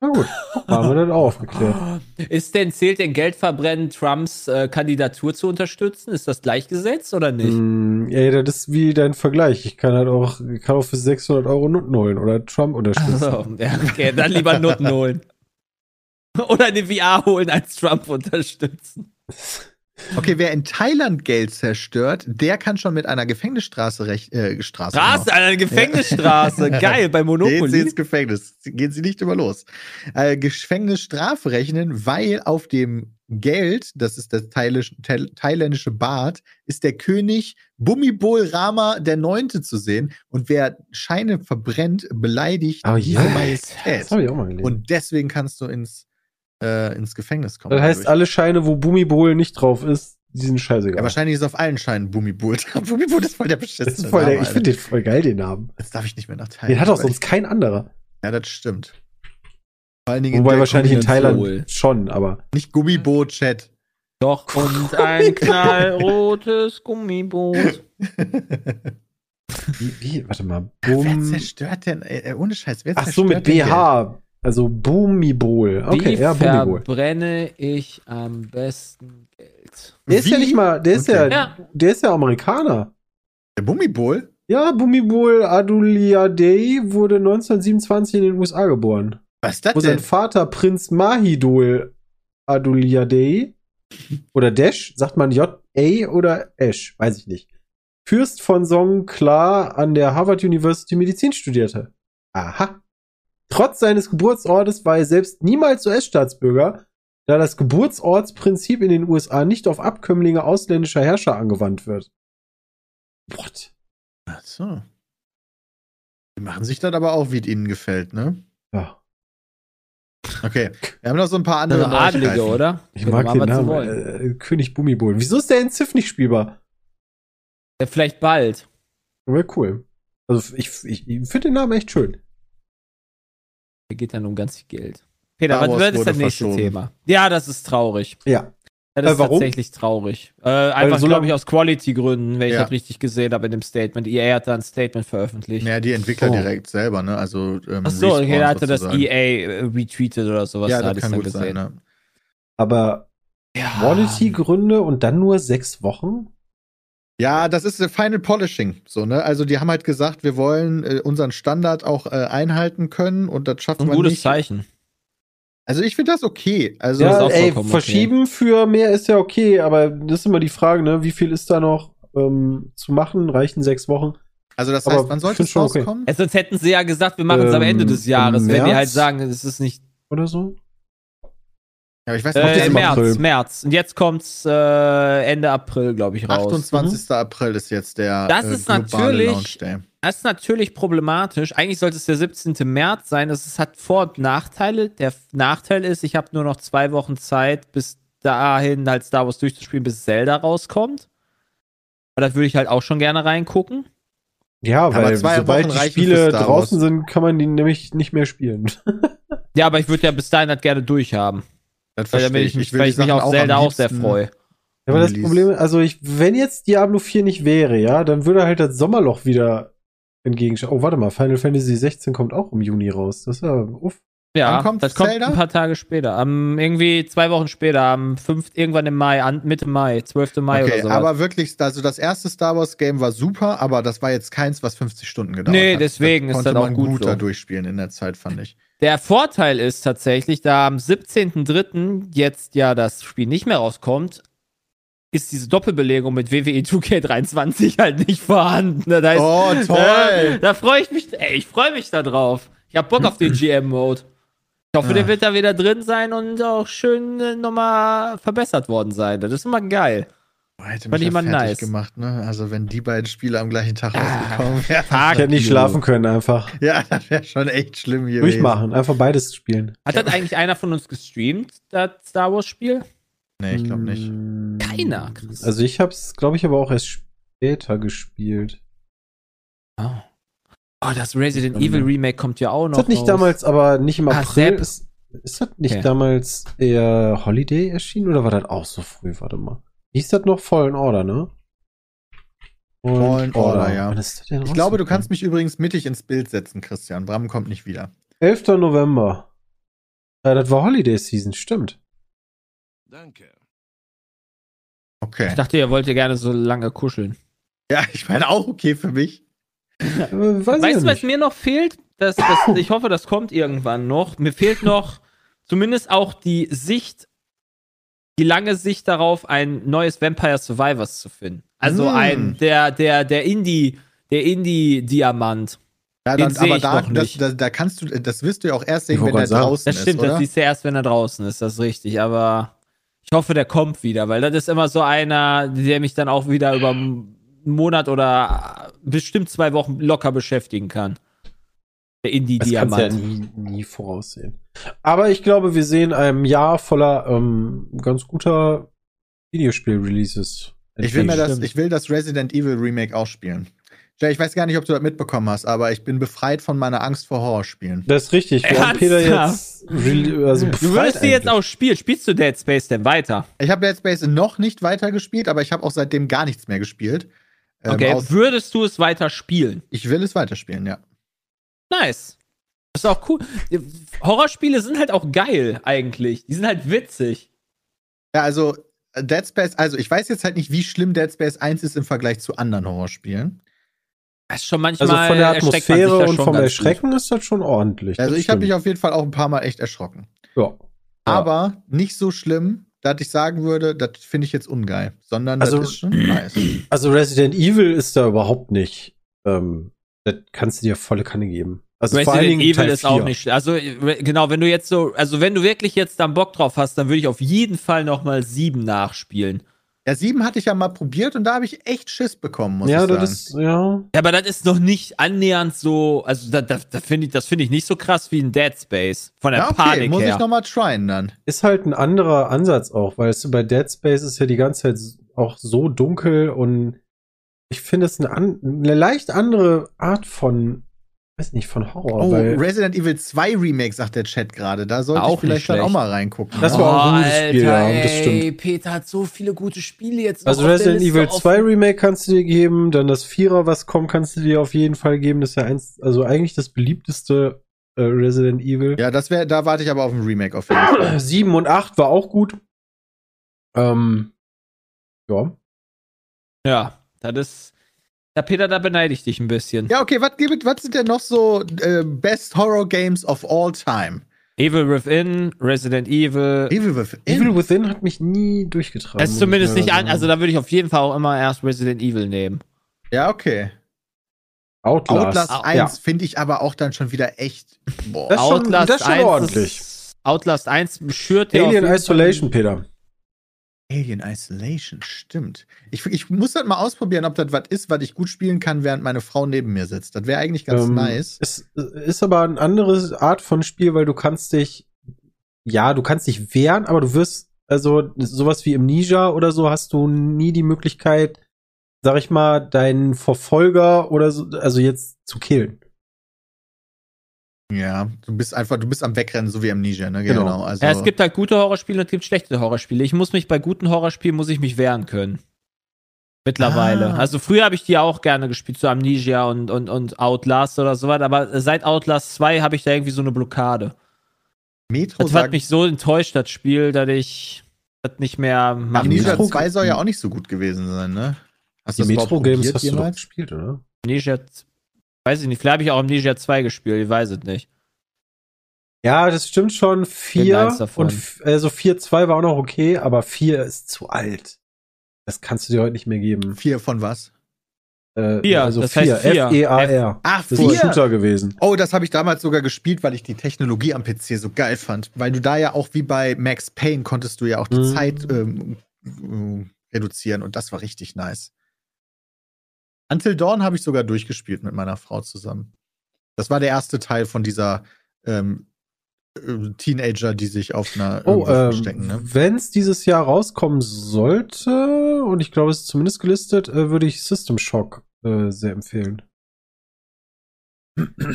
Na gut, haben wir dann auch aufgeklärt. Ist denn, zählt denn Geldverbrennen Trumps äh, Kandidatur zu unterstützen? Ist das gleichgesetzt oder nicht? Mm, ja, das ist wie dein Vergleich. Ich kann halt auch, ich kann auch für 600 Euro Nutten holen oder Trump unterstützen. So, ja, okay, dann lieber Nutten holen. Oder eine VR holen als Trump unterstützen. Okay, wer in Thailand Geld zerstört, der kann schon mit einer Gefängnisstraße rech äh, Straße. Straße, eine Gefängnisstraße. Geil, bei Gehen Sie Monopoly. ins Gefängnis. Gehen Sie nicht immer los. Äh, Gefängnisstrafe rechnen, weil auf dem Geld, das ist das thailändische, thail thailändische Bad, ist der König Bumibol Rama der Neunte zu sehen. Und wer Scheine verbrennt, beleidigt Oh, ja. Majestät. Das habe ich auch mal gelesen. Und deswegen kannst du ins, äh, ins Gefängnis kommen. das heißt, dadurch. alle Scheine, wo Bumibol nicht drauf ist, die sind scheißegal. ja, wahrscheinlich ist auf allen Scheinen Bumibol drauf. Bumibol ist voll der beschissene das ist voll der, Name, ich finde den voll geil, den Namen. Jetzt darf ich nicht mehr nach Thailand. Den hat auch sonst kein anderer. Ja, das stimmt. Vor allen Dingen in Wobei der wahrscheinlich in. Thailand schon, aber. Nicht Gummiboot-Chat. Doch, und ein knallrotes Gummiboot. Wie, wie warte mal. Wer Bum. zerstört denn, äh, äh, ohne Scheiß, wer Ach zerstört so, mit? BH. Also Bumibol. Okay, Wie ja, Bumibol. verbrenne ich am besten Geld? Der ist ja Wie? nicht mal, der ist Okay. ja, Ja. der ist ja Amerikaner. Der Bummibol? Ja, Bumibol Aduliadei wurde 1927 in den USA geboren. Was ist das Wo sein denn? Vater Prinz Mahidol Aduliadei oder Desh, sagt man J-A oder Esch, weiß ich nicht. Fürst von Songkla an der Harvard University Medizin studierte. Aha. Trotz seines Geburtsortes war er selbst niemals US-Staatsbürger, da das Geburtsortsprinzip in den USA nicht auf Abkömmlinge ausländischer Herrscher angewandt wird. What? Ach so. Die machen sich das aber auch, wie es ihnen gefällt, ne? Ja. Okay. Wir haben noch so ein paar andere Also Adlige, oder? Ich mag den Namen. wollen. Äh, König Bumibol. Wieso ist der in Ziff nicht spielbar? Ja, vielleicht bald. Wäre cool. Also ich, ich, ich finde den Namen echt schön. Hier geht dann um ganz viel Geld. Peter, Star was wird das nächste verschoben. Thema? Ja, das ist traurig. Ja. Ja, das Äh, warum? ist tatsächlich traurig. Äh, einfach, so glaube ich, aus Quality-Gründen, wenn ich Ja. das richtig gesehen habe in dem Statement. EA hat da ein Statement veröffentlicht. Ja, die Entwickler Oh. direkt selber, ne? Also, ähm, Ach so, okay, da hatte das. EA äh, retweetet oder sowas. Ja, da das hatte ich kann gut sein, ne? Aber Ja. Quality-Gründe und dann nur sechs Wochen? Ja, das ist äh, Final Polishing, so, ne? Also, die haben halt gesagt, wir wollen äh, unseren Standard auch äh, einhalten können und das schafft Ein man gutes nicht. Zeichen. Also, ich finde das okay. Also, ist Ja, ey, verschieben für mehr ist ja okay, aber das ist immer die Frage, ne? Wie viel ist da noch ähm, zu machen? Reichen sechs Wochen? also das aber heißt, wann ich sollte es schon okay. rauskommen? Äh, sonst hätten sie ja gesagt, wir machen es am Ähm, Ende des im Jahres, wenn die März? halt sagen, es ist nicht. Oder so? Ja, ich weiß nicht, Äh, März, April. März. Und jetzt kommt's äh, Ende April, glaube ich, raus. 28. April ist jetzt der Das äh, ist globale natürlich- Launch Day. Das ist natürlich problematisch. Eigentlich sollte es der 17. März sein. Das ist, hat Vor- und Nachteile. Der Nachteil ist, ich habe nur noch zwei Wochen Zeit, bis dahin halt Star Wars durchzuspielen, bis Zelda rauskommt. Aber das würde ich halt auch schon gerne reingucken. Ja, weil zwei sobald Wochen die Spiele draußen sind, kann man die nämlich nicht mehr spielen. Ja, aber ich würde ja bis dahin halt gerne durchhaben. Das Weil, verstehe damit ich. ich mich, will weil ich mich auf Zelda auch sehr freue. Ja, aber das. Problem, also ich, wenn jetzt Diablo 4 nicht wäre, ja, dann würde halt das Sommerloch wieder entgegenschauen. Oh, warte mal, Final Fantasy 16 kommt auch im Juni raus. Das ist ja, uff. Ja, Wann kommt das kommt Zelda? ein paar Tage später. Am, irgendwie zwei Wochen später, am 5, irgendwann im Mai, an, Mitte Mai, 12. Mai Okay, oder so. aber wirklich, also das erste Star Wars Game war super, aber das war jetzt keins, was 50 Stunden gedauert Nee, hat. deswegen ist konnte das auch man gut guter so. durchspielen in der Zeit, fand ich. Der Vorteil ist tatsächlich, da am 17.03. jetzt ja das Spiel nicht mehr rauskommt, ist diese Doppelbelegung mit E WWE 2K23 halt nicht vorhanden. Da ist, Oh, toll! Da, da freue ich mich, ey, ich freue mich da drauf. Ich hab Bock auf den GM-Mode. Ich hoffe, der Ah. wird da wieder drin sein und auch schön äh, nochmal verbessert worden sein. Das ist immer geil. Hätte mich ich ja nice. gemacht, ne? Also wenn die beiden Spiele am gleichen Tag Ah, rausgekommen wären. Fuck Ich hätte nicht schlafen können, einfach. Ja, das wäre schon echt schlimm gewesen. Durchmachen, einfach beides spielen. Hat das eigentlich einer von uns gestreamt, das Star Wars-Spiel? Nee, ich glaube nicht. Mm, Keiner, Chris. Also ich hab's, glaube ich, aber auch erst später gespielt. Oh. Oh, das Resident Ähm, Evil Remake kommt ja auch noch. Ist das nicht raus. damals, aber nicht im Ah, April? Ist, ist das nicht Okay. damals eher Holiday erschienen oder war das auch so früh? Warte mal. Hieß das noch Fallen Order, ne? Fallen Order, ja. Das denn Ich glaube, du kannst mich übrigens mittig ins Bild setzen, Christian. Bram kommt nicht wieder. 11. November. Ja, das war Holiday Season, stimmt. Danke. Okay. Ich dachte, ihr wollt ja gerne so lange kuscheln. Ja, ich meine auch okay für mich. Weiß weißt du, was nicht. mir noch fehlt? Das, das, ich hoffe, das kommt irgendwann noch. Mir fehlt noch zumindest auch die Sicht, die lange Sicht darauf, ein neues Vampire Survivors zu finden. Also Mm. ein, der, der, der Indie, der Indie-Diamant. Ja, Den dann, aber ich da, noch das, nicht. da, da kannst du, das wirst du ja auch erst Ich sehen, wenn wollte der gerade sagen, draußen Das stimmt, ist, oder? das siehst du erst, wenn er draußen ist, das ist richtig. Aber ich hoffe, der kommt wieder, weil das ist immer so einer, der mich dann auch wieder über einen Monat oder bestimmt zwei Wochen locker beschäftigen kann. Der Das kannst du ja Indie-Diamant. nie, nie voraussehen. Aber ich glaube, wir sehen ein Jahr voller ähm, ganz guter Videospiel-Releases. Ich will, mir das, ich will das Resident Evil Remake auch spielen. Jay, ich weiß gar nicht, ob du das mitbekommen hast, aber ich bin befreit von meiner Angst vor Horrorspielen. Das ist richtig. Wir haben Peter jetzt also Du würdest die jetzt auch spielen. Spielst du Dead Space denn weiter? Ich habe Dead Space noch nicht weitergespielt, aber ich habe auch seitdem gar nichts mehr gespielt. Ähm, Okay, aus- würdest du es weiter spielen? ich will es weiterspielen, ja. Nice. Das ist auch cool. Horrorspiele sind halt auch geil, eigentlich. Die sind halt witzig. Ja, also äh, Dead Space, also ich weiß jetzt halt nicht, wie schlimm Dead Space 1 ist im Vergleich zu anderen Horrorspielen. Das ist schon manchmal. Also von der Atmosphäre und vom Erschrecken ist das schon ordentlich. Also ich habe mich auf jeden Fall auch ein paar Mal echt erschrocken. Ja. Ja. Aber nicht so schlimm, dass ich sagen würde, das finde ich jetzt ungeil, sondern Also- das ist schon nice. Also Resident Evil ist da überhaupt nicht. Ähm, das kannst du dir volle Kanne geben. Also vor allen Resident Dingen Evil Teil ist auch 4. nicht. Also genau, wenn du jetzt so, also wenn du wirklich jetzt dann Bock drauf hast, dann würde ich auf jeden Fall noch mal sieben nachspielen. Ja, 7 hatte ich ja mal probiert und da habe ich echt Schiss bekommen, muss Ja, ich sagen. das ist, ja. Ja, aber das ist noch nicht annähernd so, also da, da, da finde ich, das finde ich nicht so krass wie ein Dead Space von der ja, okay, Panik muss her. ich noch mal tryen dann. Ist halt ein anderer Ansatz auch, weil es bei Dead Space ist ja die ganze Zeit auch so dunkel und ich finde es eine, an, eine leicht andere Art von, weiß nicht, von Horror. Oh, weil Resident Evil 2 Remake, sagt der Chat gerade. Da sollte Auch ich vielleicht dann auch mal reingucken. Das war auch ein gutes Spiel, ja, ey, das stimmt. Peter hat so viele gute Spiele jetzt. also Resident Evil offen. 2 Remake kannst du dir geben, dann das Vierer, was kommt, kannst du dir auf jeden Fall geben. Das ist ja eins, also eigentlich das beliebteste äh, Resident Evil. ja, das wäre, da warte ich aber auf ein Remake auf jeden Fall. 7 und 8 war auch gut. Ähm, ja. Ja, das ist. Ja, Peter, da beneide ich dich ein bisschen. Ja, okay, was was sind denn noch so äh, Best Horror Games of all time? Evil Within, Resident Evil. Evil Within. Evil Within hat mich nie durchgetragen. Das ist zumindest ich nicht an, also da würde ich auf jeden Fall auch immer erst Resident Evil nehmen. Ja, okay. Outlast. Outlast Au- 1 ja. finde ich aber auch dann schon wieder echt. Boah. Das ist schon- das ist schon eins ordentlich. Ist, Outlast 1 schürt Alien Isolation, Peter. Alien Isolation, stimmt. Ich, ich muss das mal ausprobieren, ob das was ist, was ich gut spielen kann, während meine Frau neben mir sitzt. Das wäre eigentlich ganz Ähm, nice. Es ist aber eine andere Art von Spiel, weil du kannst dich, ja, du kannst dich wehren, aber du wirst, also sowas wie im Ninja oder so, hast du nie die Möglichkeit, sag ich mal, deinen Verfolger oder so, also jetzt zu killen. Ja, du bist einfach, du bist am Wegrennen, so wie Amnesia, ne? Genau. Genau. Also, Ja, es gibt halt gute Horrorspiele und es gibt schlechte Horrorspiele. Ich muss mich bei guten Horrorspielen muss ich mich wehren können. Mittlerweile. Ah. Also früher habe ich die auch gerne gespielt, so Amnesia und, und, und Outlast oder so was, aber seit Outlast 2 habe ich da irgendwie so eine Blockade. Metro Das hat mich so enttäuscht, das Spiel, dass ich das nicht mehr machen Amnesia Metro- kann. 2 soll ja auch nicht so gut gewesen sein, ne? Hast Die du Metro-Games probiert hast du jemals? gespielt, oder? Amnesia, z- weiß ich nicht, vielleicht habe ich auch Amnesia 2 gespielt, ich weiß es nicht. Ja, das stimmt schon. Bin Vier eins davon. und f- also vier zwei war auch noch okay, aber vier ist zu alt. Das kannst du dir heute nicht mehr geben. Vier von was? Äh, Vier, also das vier, heißt vier. F-E-A-R. Ach, Das ist ein Shooter gewesen. Oh, das habe ich damals sogar gespielt, weil ich die Technologie am PC so geil fand. Weil du da ja auch wie bei Max Payne konntest du ja auch die Mhm. Zeit ähm, äh, reduzieren und das war richtig nice. Until Dawn habe ich sogar durchgespielt mit meiner Frau zusammen. Das war der erste Teil von dieser ähm, äh, Teenager, die sich auf einer Oh, ähm, verstecken, ne? wenn es dieses Jahr rauskommen sollte, und ich glaube, es ist zumindest gelistet, äh, würde ich System Shock äh, sehr empfehlen.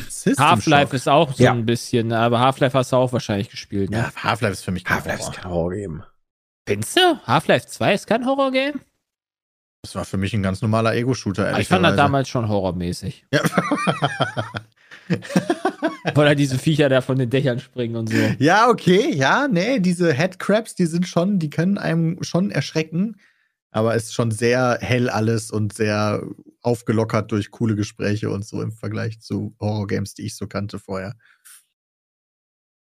System Half-Life ist auch so Ja. ein bisschen, aber Half-Life hast du auch wahrscheinlich gespielt, ne? Ja, Half-Life ist für mich kein Half-Life Horror. ist kein Horror-Game. Findest du? Half-Life 2 ist kein Horror-Game? Das war für mich ein ganz normaler Ego-Shooter, Ich fand das damals schon horrormäßig. Ja. Weil da diese Viecher da von den Dächern springen und so. Ja, okay, ja, nee, diese Headcrabs, die sind schon, die können einem schon erschrecken, aber es ist schon sehr hell alles und sehr aufgelockert durch coole Gespräche und so im Vergleich zu Horror-Games, die ich so kannte vorher.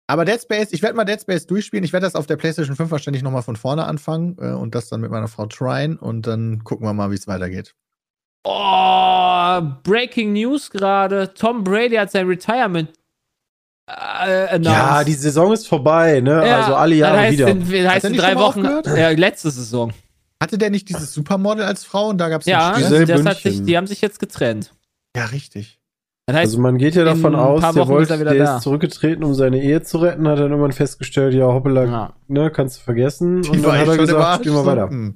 Aber Dead Space, ich werde mal Dead Space durchspielen. Ich werde das auf der PlayStation 5 wahrscheinlich nochmal von vorne anfangen äh, und das dann mit meiner Frau tryen und dann gucken wir mal, wie es weitergeht. Oh, Breaking News gerade. Tom Brady hat sein Retirement äh, announced. Ja, die Saison ist vorbei, ne? Ja, also alle das Jahre heißt wieder. In, heißt in nicht drei Wochen. Ja, letzte Saison. Hatte der nicht dieses Supermodel als Frau und da gab es Ja, das sich, Bündchen. die haben sich jetzt getrennt. Ja, richtig. Das heißt, Also man geht ja davon aus, der, ist wollte, er wieder der da. ist zurückgetreten, um seine Ehe zu retten, hat dann irgendwann festgestellt, ja, hoppala, ja. ne, kannst du vergessen. Die und dann hat er gesagt, spiel mal so. weiter. Hm.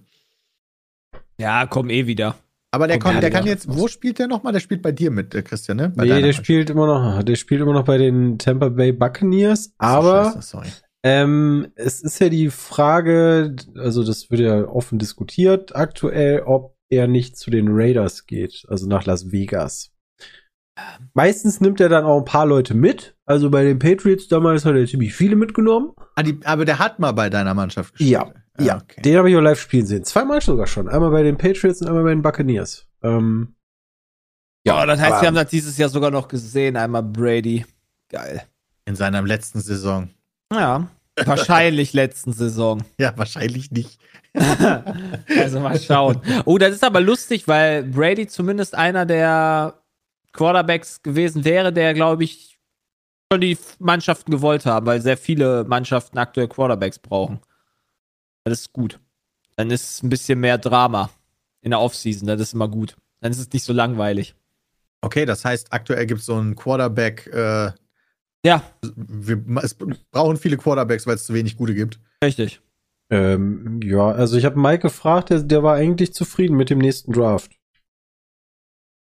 ja, komm eh wieder. Aber der, Kommt kann, ja der wieder kann jetzt, wo spielt der nochmal? Der spielt bei dir mit, äh, Christian, ne? Bei Nee, der Mannschaft. spielt immer noch, der spielt immer noch bei den Tampa Bay Buccaneers, aber Scheiße, sorry. ähm, es ist ja die Frage, also das wird ja offen diskutiert aktuell, ob er nicht zu den Raiders geht, also nach Las Vegas. Meistens nimmt er dann auch ein paar Leute mit. Also bei den Patriots damals hat er ziemlich viele mitgenommen. Ah, die, aber der hat mal bei deiner Mannschaft gespielt. Ja, ja. Ah, okay. Den habe ich auch live spielen sehen. Zweimal sogar schon. Einmal bei den Patriots und einmal bei den Buccaneers. Ähm, Ja, das heißt, aber- wir haben das dieses Jahr sogar noch gesehen. Einmal Brady. Geil. In seiner letzten Saison. Ja. Wahrscheinlich letzten Saison. Ja, wahrscheinlich nicht. Also mal schauen. Oh, das ist aber lustig, weil Brady zumindest einer der Quarterbacks gewesen wäre, der, glaube ich, schon die Mannschaften gewollt haben, weil sehr viele Mannschaften aktuell Quarterbacks brauchen. Das ist gut. Dann ist es ein bisschen mehr Drama in der Offseason. Das ist immer gut. Dann ist es nicht so langweilig. Okay, das heißt, aktuell gibt es so einen Quarterback. Äh, Ja, wir, es brauchen viele Quarterbacks, weil es zu wenig gute gibt. richtig. ähm, ja, also ich habe Mike gefragt, der, der war eigentlich zufrieden mit dem nächsten Draft.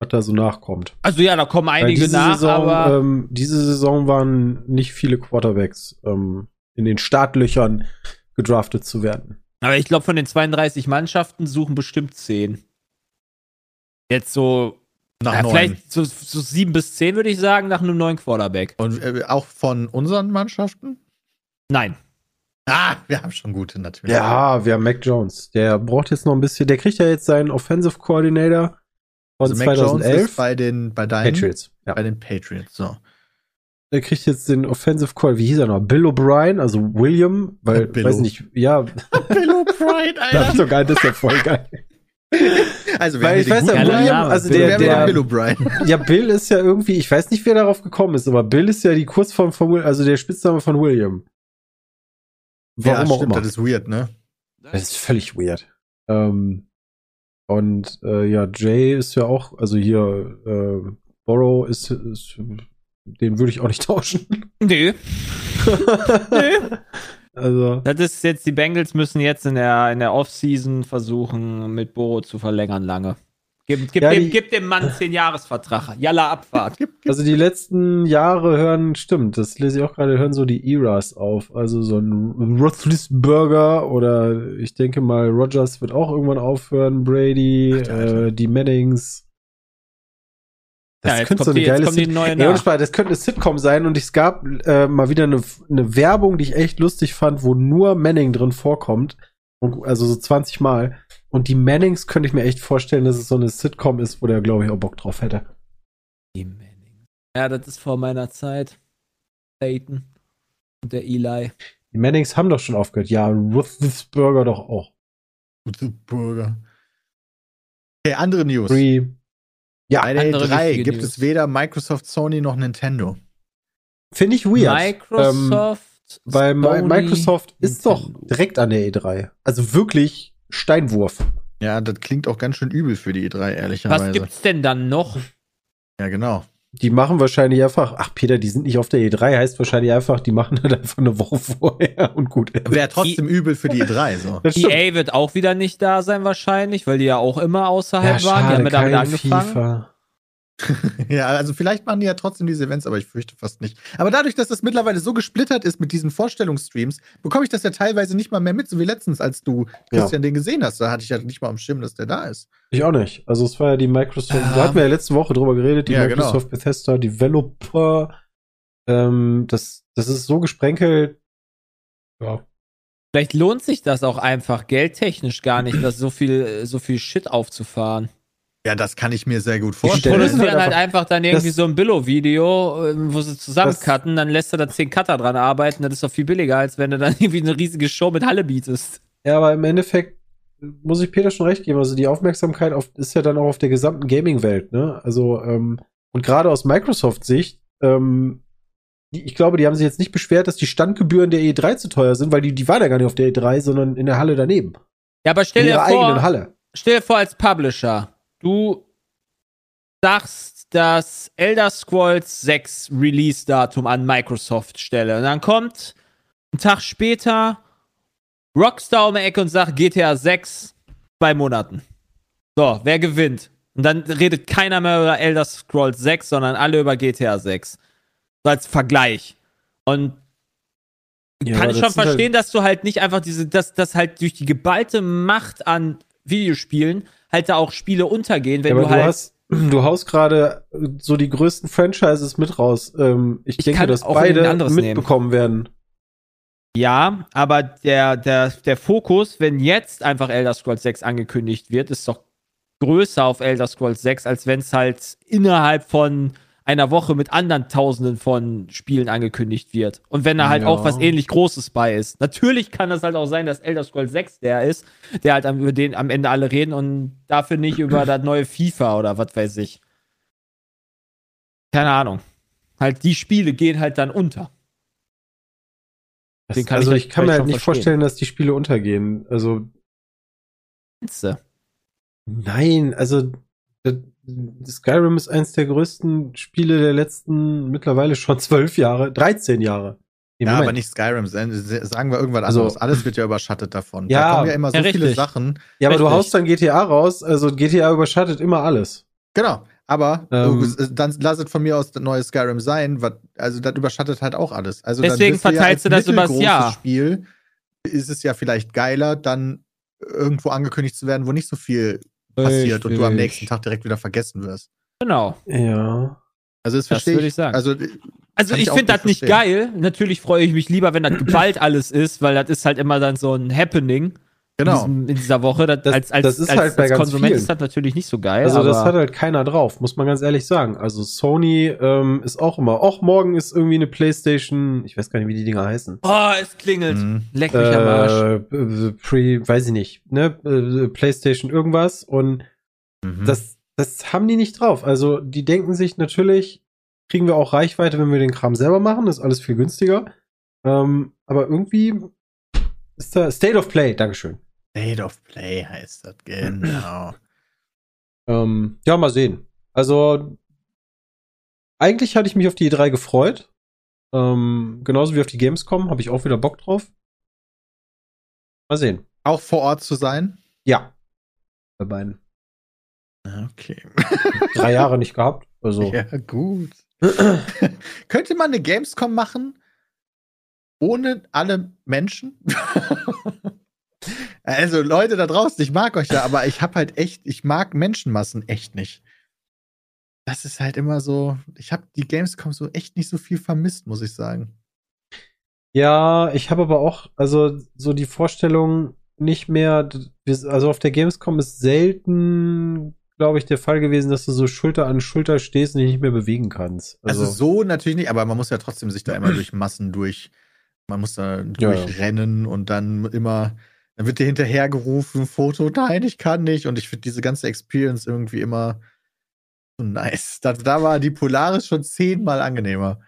Was da so nachkommt. Also ja, da kommen einige diese nach, Saison, aber ähm, diese Saison waren nicht viele Quarterbacks ähm, in den Startlöchern gedraftet zu werden. Aber ich glaube, von den 32 Mannschaften suchen bestimmt 10. Jetzt so, Nach ja, neun. vielleicht so, so 7 bis 10 würde ich sagen, nach einem neuen Quarterback. Und äh, auch von unseren Mannschaften? Nein. Ah, wir haben schon gute natürlich. Ja, wir haben Mac Jones. Der braucht jetzt noch ein bisschen. Der kriegt ja jetzt seinen Offensive Coordinator von also Mac Jones 2011. ist bei den, bei deinen, Patriots. Ja. bei den Patriots. So. Der kriegt jetzt den Offensive Call. Wie hieß er noch? Bill O'Brien, also William, weil, Billo. weiß nicht, ja, Bill O'Brien, das ist sogar, das ist ja voll geil. Also, Weil ich weiß ja, William, also Bill, der, der, Bill O'Brien? ja, Bill ist ja irgendwie, ich weiß nicht, wer darauf gekommen ist, aber Bill ist ja die Kurzform von Will, also der Spitzname von William. Warum ja, auch stimmt, immer. das ist weird, ne? Das ist völlig weird. Ähm, und äh, ja, Jay ist ja auch, also hier, äh, Borrow ist, ist den würde ich auch nicht tauschen. Nö. Nö. Also, Das ist jetzt, die Bengals müssen jetzt in der, in der Offseason versuchen, mit Boro zu verlängern lange. Gib, gib, Ja, dem, die- gib dem Mann 10 Jahresvertrag. Jalla Abfahrt. also die letzten Jahre hören, stimmt, das lese ich auch gerade, hören so die Eras auf. Also so ein Roethlisberger oder ich denke mal, Rogers wird auch irgendwann aufhören, Brady, Alter. Äh, die Mannings. Ja, jetzt kommt die- jetzt kommt die nach. ohne Spaß, das könnte eine Sitcom sein und es gab äh, mal wieder eine, eine Werbung, die ich echt lustig fand, wo nur Manning drin vorkommt. Und, also so 20 Mal. Und die Mannings könnte ich mir echt vorstellen, dass es so eine Sitcom ist, wo der, glaube ich, auch Bock drauf hätte. Die Mannings. Ja, das ist vor meiner Zeit. Peyton und der Eli. Die Mannings haben doch schon aufgehört. Ja, Roethlisberger doch auch. Gute Burger. Okay, andere News. Free. Ja, Bei der andere E3 wichtige gibt News. es weder Microsoft, Sony noch Nintendo. finde ich weird. Ähm, Microsoft. weil Mi- Sony, Microsoft ist doch Nintendo. direkt an der E3. Also wirklich Steinwurf. Ja, das klingt auch ganz schön übel für die E3, Was ehrlicherweise. gibt's denn dann noch? Ja, genau. Die machen wahrscheinlich einfach, ach Peter, die sind nicht auf der E3, heißt wahrscheinlich einfach, die machen das einfach eine Woche vorher und gut. Wäre trotzdem übel für die E3, so. EA wird auch wieder nicht da sein wahrscheinlich, weil die ja auch immer außerhalb ja, waren. Die schade, haben ja damit angefangen. FIFA. Ja, also vielleicht machen die ja trotzdem diese Events, aber ich fürchte fast nicht. Aber dadurch, dass das mittlerweile so gesplittert ist mit diesen Vorstellungsstreams, bekomme ich das ja teilweise nicht mal mehr mit, so wie letztens, als du Christian den gesehen hast. Da hatte ich ja nicht mal am Schirm, dass der da ist. Ich auch nicht. Also es war ja die Microsoft, Ja. da hatten wir ja letzte Woche drüber geredet, die Ja, genau. Microsoft Bethesda Developer. Ähm, das, das ist so gesprenkelt. Ja. Vielleicht lohnt sich das auch einfach geldtechnisch gar nicht, das so viel, so viel Shit aufzufahren. Ja, das kann ich mir sehr gut Die Stellen vorstellen. sind produzieren halt halt einfach dann irgendwie das- so ein Billo-Video, äh, wo sie zusammencutten, dann lässt du da zehn Cutter dran arbeiten. Das ist doch viel billiger, als wenn du dann irgendwie eine riesige Show mit Halle bietest. Ja, aber im Endeffekt muss ich Peter schon recht geben. Also die Aufmerksamkeit auf, ist ja dann auch auf der gesamten Gaming-Welt, ne? Also, ähm, und gerade aus Microsoft-Sicht, ähm, die, ich glaube, die haben sich jetzt nicht beschwert, dass die Standgebühren der E3 zu teuer sind, weil die, die waren ja gar nicht auf der E3, sondern in der Halle daneben. Ja, aber stell In dir ihrer eigenen vor, Halle. stell dir vor als Publisher, du sagst das Elder Scrolls 6 Release-Datum an Microsoft stelle. Und dann kommt ein Tag später Rockstar um die Ecke und sagt GTA 6 zwei Monaten. So, wer gewinnt? Und dann redet keiner mehr über Elder Scrolls 6, sondern alle über GTA 6. So als Vergleich. Und Ja, kann ich schon sind verstehen, dass du halt nicht einfach diese, dass das halt durch die geballte Macht an Videospielen halt da auch Spiele untergehen, wenn ja, du du, halt. hast, du haust gerade so die größten Franchises mit raus. Ähm, ich, Ich denke, dass beide mitbekommen werden. ja, aber der, der, der Fokus, wenn jetzt einfach Elder Scrolls 6 angekündigt wird, ist doch größer auf Elder Scrolls 6, als wenn es halt innerhalb von einer Woche mit anderen Tausenden von Spielen angekündigt wird. Und wenn da halt Ja. auch was ähnlich Großes bei ist. Natürlich kann es halt auch sein, dass Elder Scrolls 6 der ist, der halt am, über den am Ende alle reden und dafür nicht über das neue FIFA oder was weiß ich. Keine Ahnung. Halt, die Spiele gehen halt dann unter. Das, also ich ich, kann mir vielleicht halt nicht verstehen. vorstellen, dass die Spiele untergehen. Also Meinst du? Nein, also das- Skyrim ist eins der größten Spiele der letzten mittlerweile schon zwölf Jahre, 13 Jahre. Nee, Ja, Moment. aber nicht Skyrim. Sagen wir irgendwas Also- anderes. Alles wird ja überschattet davon. Ja, da kommen ja immer so ja, viele. Sachen. Ja, aber du richtig. haust dann GTA raus, also GTA überschattet immer alles. Genau. Aber Ähm. äh, dann lass es von mir aus das neue Skyrim sein. Was, also das überschattet halt auch alles. Also dann Deswegen ja verteilst als du das übers Jahr. Spiel ist es ja vielleicht geiler, dann irgendwo angekündigt zu werden, wo nicht so viel passiert und du am Richtig. nächsten Tag direkt wieder vergessen wirst. Genau. Ja. Also das Das verstehe würde ich sagen. Also Also Kann ich ich finde das nicht verstehen. geil. Natürlich freue ich mich lieber, wenn das geballt alles ist, weil das ist halt immer dann so ein Happening in, genau. diesem, in dieser Woche. Das, Das- als als, das ist als, halt bei als ganz Konsument vielen. ist das natürlich nicht so geil. Also aber das hat halt keiner drauf, muss man ganz ehrlich sagen. Also Sony ähm, ist auch immer, auch morgen ist irgendwie eine Playstation, ich weiß gar nicht, wie die Dinger heißen. oh, es klingelt. Mhm. Leck mich am Arsch. Äh, äh, Pre, weiß ich nicht, ne? Äh, Playstation irgendwas und Mhm. das, das haben die nicht drauf. Also die denken sich natürlich, kriegen wir auch Reichweite, wenn wir den Kram selber machen, das ist alles viel günstiger. Ähm, aber irgendwie ist da State of Play, Dankeschön. State of Play heißt das, genau. Ähm, ja, mal sehen. Also, eigentlich hatte ich mich auf die E3 gefreut. Ähm, genauso wie auf die Gamescom, habe ich auch wieder Bock drauf. Mal sehen. Auch vor Ort zu sein? Ja. Bei beiden. Okay. Drei Jahre nicht gehabt. Also. Ja, gut. Könnte man eine Gamescom machen ohne alle Menschen? also Leute da draußen, ich mag euch ja, aber ich habe halt echt, ich mag Menschenmassen echt nicht. Das ist halt immer so, ich habe die Gamescom so echt nicht so viel vermisst, muss ich sagen. Ja, ich habe aber auch, also so die Vorstellung nicht mehr, also auf der Gamescom ist selten, glaube ich, der Fall gewesen, dass du so Schulter an Schulter stehst und dich nicht mehr bewegen kannst. Also, Also, so natürlich nicht, aber man muss ja trotzdem sich da immer durch Massen durch, man muss da Ja, ja. durchrennen und dann immer, dann wird dir hinterhergerufen, Foto, nein, ich kann nicht. Und ich finde diese ganze Experience irgendwie immer so nice. Da, da war die Polaris schon zehnmal angenehmer.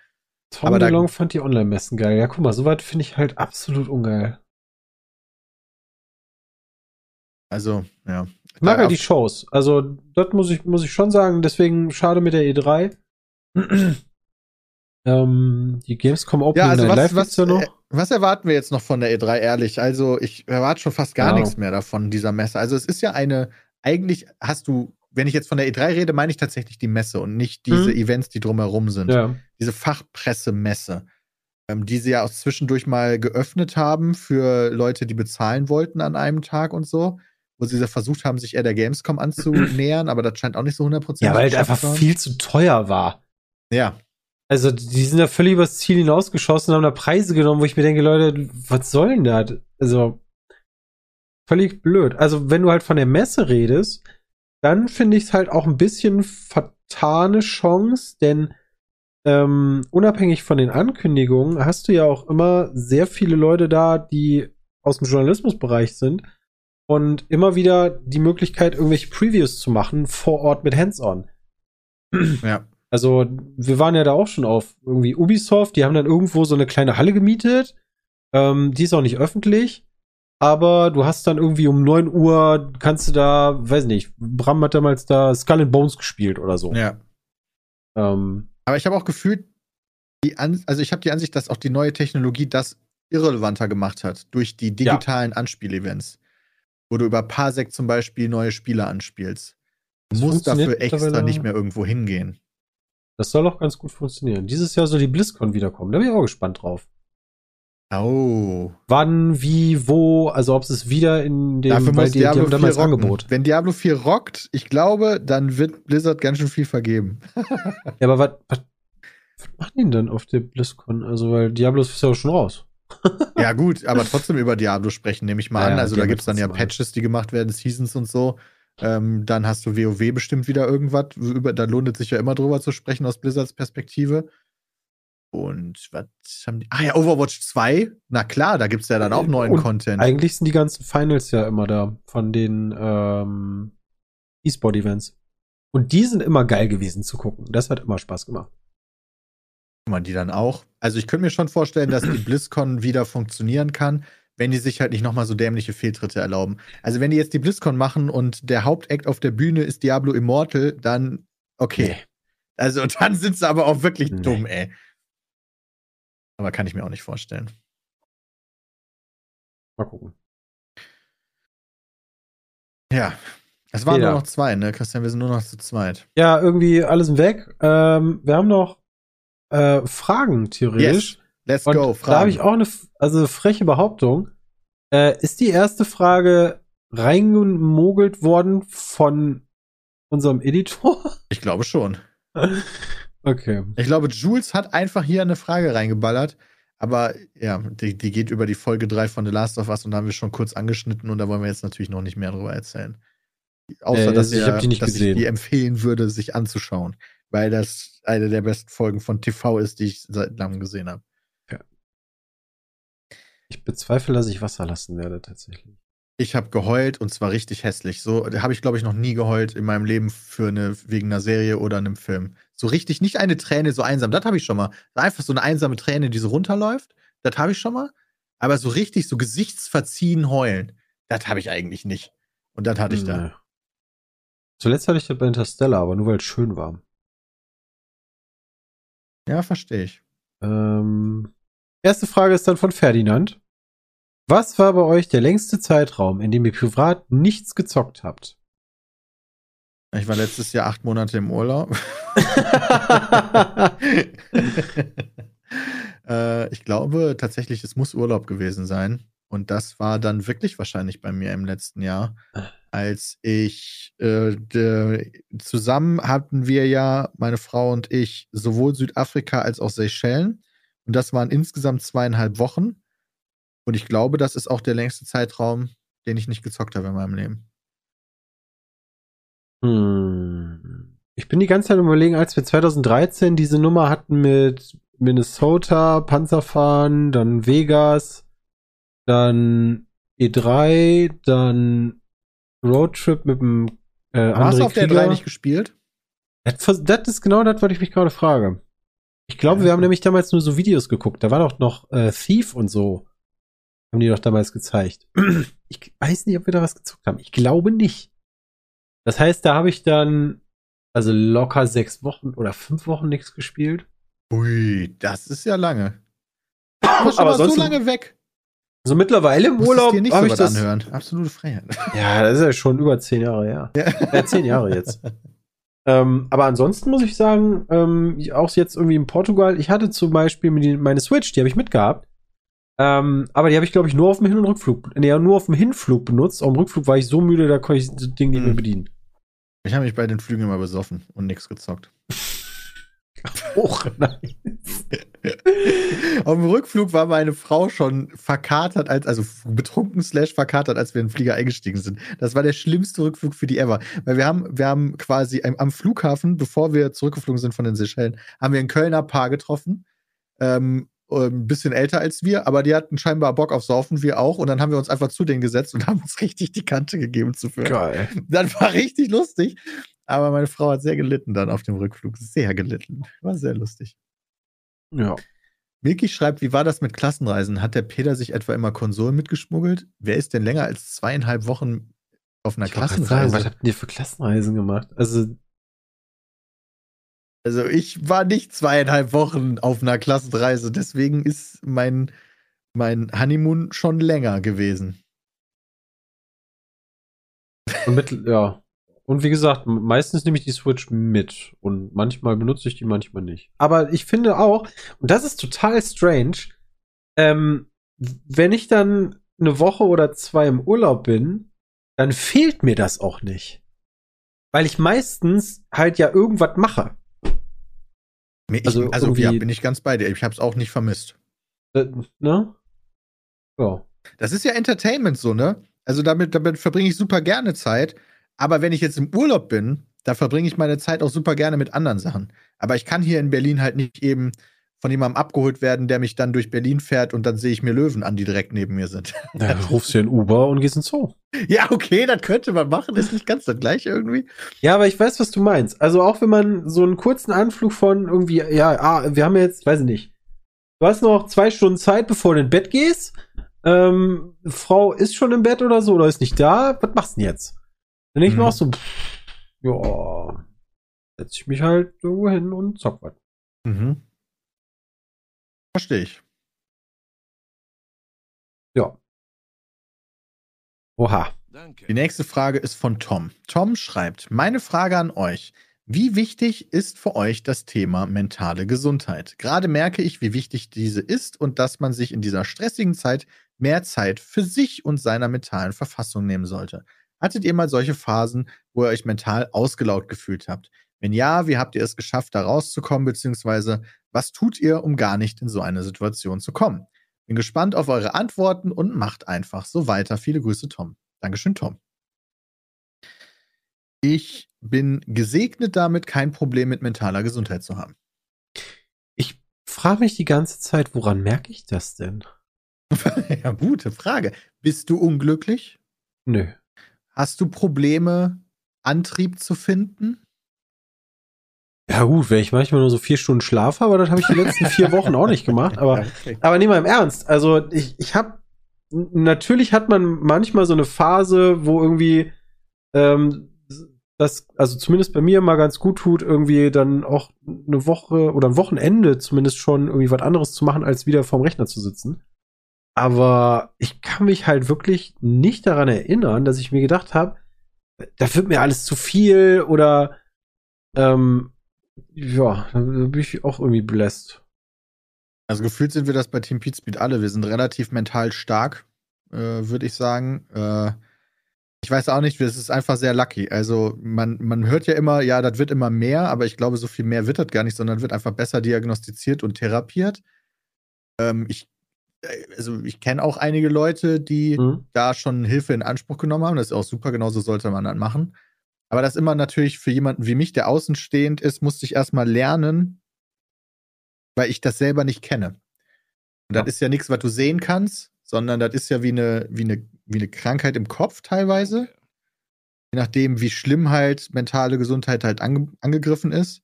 Tom aber da- DeLong fand die Online-Messen geil. Ja, guck mal, soweit finde ich halt absolut ungeil. Also, ja. Ich mag halt die Shows. Also, das muss ich, muss ich schon sagen. Deswegen schade mit der E3. ähm, die Gamescom Opening Ja, also was, Live was, ja noch. Was erwarten wir jetzt noch von der E3, ehrlich? Also, ich erwarte schon fast gar Ja. nichts mehr davon, dieser Messe. Also, es ist ja eine, eigentlich hast du, wenn ich jetzt von der E3 rede, meine ich tatsächlich die Messe und nicht diese Mhm. Events, die drumherum sind. ja. Diese Fachpressemesse, ähm, die sie ja auch zwischendurch mal geöffnet haben für Leute, die bezahlen wollten an einem Tag und so. Wo sie versucht haben, sich eher der Gamescom anzunähern, aber das scheint auch nicht so 100% ja, weil geschafft einfach viel zu teuer war. Ja, Also, die sind da völlig übers Ziel hinausgeschossen und haben da Preise genommen, wo ich mir denke, Leute, was soll denn das? Also, völlig blöd. Also, wenn du halt von der Messe redest, dann finde ich es halt auch ein bisschen vertane Chance, denn ähm, unabhängig von den Ankündigungen hast du ja auch immer sehr viele Leute da, die aus dem Journalismusbereich sind und immer wieder die Möglichkeit, irgendwelche Previews zu machen vor Ort mit Hands-on. ja. Also, wir waren ja da auch schon auf irgendwie Ubisoft, die haben dann irgendwo so eine kleine Halle gemietet. Ähm, die ist auch nicht öffentlich. Aber du hast dann irgendwie um 9 Uhr, kannst du da, weiß nicht, Bram hat damals da Skull and Bones gespielt oder so. Ja. Ähm, Aber ich habe auch gefühlt, die An also ich habe die Ansicht, dass auch die neue Technologie das irrelevanter gemacht hat durch die digitalen Anspielevents. Wo du über Parsec zum Beispiel neue Spiele anspielst. Du musst dafür extra nicht mehr irgendwo hingehen. Das soll auch ganz gut funktionieren. Dieses Jahr soll die BlizzCon wiederkommen. Da bin ich auch gespannt drauf. Oh. Wann, wie, wo, also ob es wieder in dem, Dafür weil muss die, die Diablo haben 4 damals rocken. Angebot. Wenn Diablo 4 rockt, ich glaube, dann wird Blizzard ganz schön viel vergeben. Ja, aber was, was, was machen die denn auf der BlizzCon? Also, weil Diablo ist ja auch schon raus. ja, gut, aber trotzdem über Diablo sprechen, nehme ich mal Ja, an. Also da Diablo gibt es dann ja. Patches, die gemacht werden, Seasons und so. Ähm, dann hast du WoW bestimmt wieder irgendwas. Über, da lohnt es sich ja immer drüber zu sprechen aus Blizzards Perspektive. Und was haben die? Ah ja, Overwatch 2. Na klar, da gibt es ja dann auch neuen Und Content. Eigentlich sind die ganzen Finals ja immer da von den ähm, E-Sport-Events. Und die sind immer geil gewesen zu gucken. Das hat immer Spaß gemacht. man die dann auch. Also ich könnte mir schon vorstellen, dass die BlizzCon wieder funktionieren kann, wenn die sich halt nicht nochmal so dämliche Fehltritte erlauben. Also wenn die jetzt die BlizzCon machen und der Hauptakt auf der Bühne ist Diablo Immortal, dann okay. Nee. Also dann sind sie aber auch wirklich Nee. dumm, ey. Aber kann ich mir auch nicht vorstellen. Mal gucken. Ja. Es waren Jeder. nur noch zwei, ne, Christian? Wir sind nur noch zu zweit. Ja, irgendwie alles weg. Ähm, wir haben noch äh, Fragen, theoretisch. Let's Und go. da habe ich auch eine also freche Behauptung. Äh, ist die erste Frage reingemogelt worden von unserem Editor? Ich glaube schon. okay. Ich glaube, Jules hat einfach hier eine Frage reingeballert. Aber ja, die, die geht über die Folge 3 von The Last of Us und da haben wir schon kurz angeschnitten und da wollen wir jetzt natürlich noch nicht mehr drüber erzählen. Außer, Äh, dass, ich wir, hab die nicht dass gesehen. ich die empfehlen würde, sich anzuschauen. Weil das eine der besten Folgen von TV ist, die ich seit langem gesehen habe. Ich bezweifle, dass ich Wasser lassen werde, tatsächlich. Ich habe geheult und zwar richtig hässlich. So habe ich, glaube ich, noch nie geheult in meinem Leben für eine, wegen einer Serie oder einem Film. So richtig, nicht eine Träne so einsam. Das habe ich schon mal. Einfach so eine einsame Träne, die so runterläuft. Das habe ich schon mal. Aber so richtig, so gesichtsverziehen heulen, das habe ich eigentlich nicht. Und das hatte ich da. Nee. Zuletzt hatte ich das bei Interstellar, aber nur weil es schön war. Ja, verstehe ich. Ähm, erste Frage ist dann von Ferdinand. Was war bei euch der längste Zeitraum, in dem ihr privat nichts gezockt habt? Ich war letztes Jahr acht Monate im Urlaub. äh, ich glaube tatsächlich, es muss Urlaub gewesen sein. Und das war dann wirklich wahrscheinlich bei mir im letzten Jahr, als ich äh, de, zusammen hatten wir ja, meine Frau und ich, sowohl Südafrika als auch Seychellen. Und das waren insgesamt zweieinhalb Wochen. Und ich glaube, das ist auch der längste Zeitraum, den ich nicht gezockt habe in meinem Leben. Hm. Ich bin die ganze Zeit überlegen, als wir 2013 diese Nummer hatten mit Minnesota, Panzerfahren, dann Vegas, dann E3, dann Roadtrip mit dem äh, Hast du auf der Krieger. 3 nicht gespielt? Das, das ist genau das, was ich mich gerade frage. Ich glaube, wir haben nämlich damals nur so Videos geguckt. Da war doch noch äh, Thief und so. Haben die doch damals gezeigt. Ich weiß nicht, ob wir da was gezockt haben. Ich glaube nicht. Das heißt, da habe ich dann also locker sechs Wochen oder fünf Wochen nichts gespielt. Ui, das ist ja lange. Du warst Aber aber so sonst- lange weg. So mittlerweile im Urlaub habe so ich das. anhören. Absolute Freiheit. Ja, das ist ja schon über zehn Jahre her. Ja, zehn Jahre jetzt. Ähm, aber ansonsten muss ich sagen, ähm, auch jetzt irgendwie in Portugal, ich hatte zum Beispiel meine Switch, die habe ich mitgehabt. Ähm, aber die habe ich, glaube ich, nur auf dem Hin- und Rückflug, nee, nur auf dem Hinflug benutzt. Auf dem Rückflug war ich so müde, da konnte ich das Ding nicht mehr Hm. bedienen. Ich habe mich bei den Flügen immer besoffen und nichts gezockt. Och, nein. Auf dem Rückflug war meine Frau schon verkatert, als, also betrunken slash verkatert, als wir in den Flieger eingestiegen sind. Das war der schlimmste Rückflug für die ever. Weil wir haben, wir haben quasi am, am Flughafen, bevor wir zurückgeflogen sind von den Seychellen, haben wir ein Kölner Paar getroffen. Ähm, ein bisschen älter als wir, aber die hatten scheinbar Bock auf Saufen, wir auch. Und dann haben wir uns einfach zu denen gesetzt und haben uns richtig die Kante gegeben zu führen. Geil. Das war richtig lustig. Aber meine Frau hat sehr gelitten dann auf dem Rückflug. Sehr gelitten. War sehr lustig. Ja. Milky schreibt, wie war das mit Klassenreisen? Hat der Peter sich etwa immer Konsolen mitgeschmuggelt? Wer ist denn länger als zweieinhalb Wochen auf einer Ich Klassenreise? sagen, was habt ihr für Klassenreisen gemacht? Also, also ich war nicht zweieinhalb Wochen auf einer Klassenreise, deswegen ist mein, mein Honeymoon schon länger gewesen. mit, ja. Und wie gesagt, meistens nehme ich die Switch mit. Und manchmal benutze ich die, manchmal nicht. Aber ich finde auch, und das ist total strange, ähm, wenn ich dann eine Woche oder zwei im Urlaub bin, dann fehlt mir das auch nicht. Weil ich meistens halt ja irgendwas mache. Ich, Also also ja, bin ich ganz bei dir. Ich habe es auch nicht vermisst. Äh, ne? Ja. Das ist ja Entertainment so, ne? Also damit, damit verbringe ich super gerne Zeit. Aber wenn ich jetzt im Urlaub bin, da verbringe ich meine Zeit auch super gerne mit anderen Sachen. Aber ich kann hier in Berlin halt nicht eben von jemandem abgeholt werden, der mich dann durch Berlin fährt und dann sehe ich mir Löwen an, die direkt neben mir sind. Dann rufst du in Uber und gehst ins Zoo. ja, okay, das könnte man machen. Ist nicht ganz das gleiche irgendwie. Ja, aber ich weiß, was du meinst. Also auch wenn man so einen kurzen Anflug von irgendwie, ja, ah, wir haben jetzt, weiß ich nicht, du hast noch zwei Stunden Zeit, bevor du ins Bett gehst. Ähm, Frau ist schon im Bett oder so oder ist nicht da. Was machst du denn jetzt? Dann denke ich mir Mhm. auch so, pff, ja, setze ich mich halt irgendwo hin und zock was. Mhm. Verstehe ich. Ja. Oha. Danke. Die nächste Frage ist von Tom. Tom schreibt: Meine Frage an euch. Wie wichtig ist für euch das Thema mentale Gesundheit? Gerade merke ich, wie wichtig diese ist und dass man sich in dieser stressigen Zeit mehr Zeit für sich und seiner mentalen Verfassung nehmen sollte. Hattet ihr mal solche Phasen, wo ihr euch mental ausgelaugt gefühlt habt? Wenn ja, wie habt ihr es geschafft, da rauszukommen, beziehungsweise was tut ihr, um gar nicht in so eine Situation zu kommen? Bin gespannt auf eure Antworten und macht einfach so weiter. Viele Grüße, Tom. Dankeschön, Tom. Ich bin gesegnet damit, kein Problem mit mentaler Gesundheit zu haben. Ich frage mich die ganze Zeit, woran merke ich das denn? ja, gute Frage. Bist du unglücklich? Nö. Hast du Probleme, Antrieb zu finden? Ja gut, wenn ich manchmal nur so vier Stunden Schlaf habe, das habe ich die letzten vier Wochen auch nicht gemacht. Aber, Okay. aber nehmen wir im Ernst. Also ich, ich habe natürlich hat man manchmal so eine Phase, wo irgendwie ähm, das, also zumindest bei mir mal ganz gut tut, irgendwie dann auch eine Woche oder ein Wochenende zumindest schon irgendwie was anderes zu machen, als wieder vorm Rechner zu sitzen. Aber ich kann mich halt wirklich nicht daran erinnern, dass ich mir gedacht habe, da wird mir alles zu viel oder ähm, ja, da bin ich auch irgendwie bläst. Also gefühlt sind wir das bei Team Pete Speed alle. Wir sind relativ mental stark, äh, würde ich sagen. Äh, ich weiß auch nicht, es ist einfach sehr lucky. Also man, man hört ja immer, ja, das wird immer mehr, aber ich glaube, so viel mehr wird das gar nicht, sondern wird einfach besser diagnostiziert und therapiert. Ähm, ich, also ich kenne auch einige Leute, die Mhm. da schon Hilfe in Anspruch genommen haben. Das ist auch super, genauso sollte man dann machen. Aber das immer natürlich für jemanden wie mich, der außenstehend ist, musste ich erstmal lernen, weil ich das selber nicht kenne. Und das Ja. ist ja nichts, was du sehen kannst, sondern das ist ja wie eine, wie eine, wie eine Krankheit im Kopf teilweise. Je nachdem, wie schlimm halt mentale Gesundheit halt ange angegriffen ist.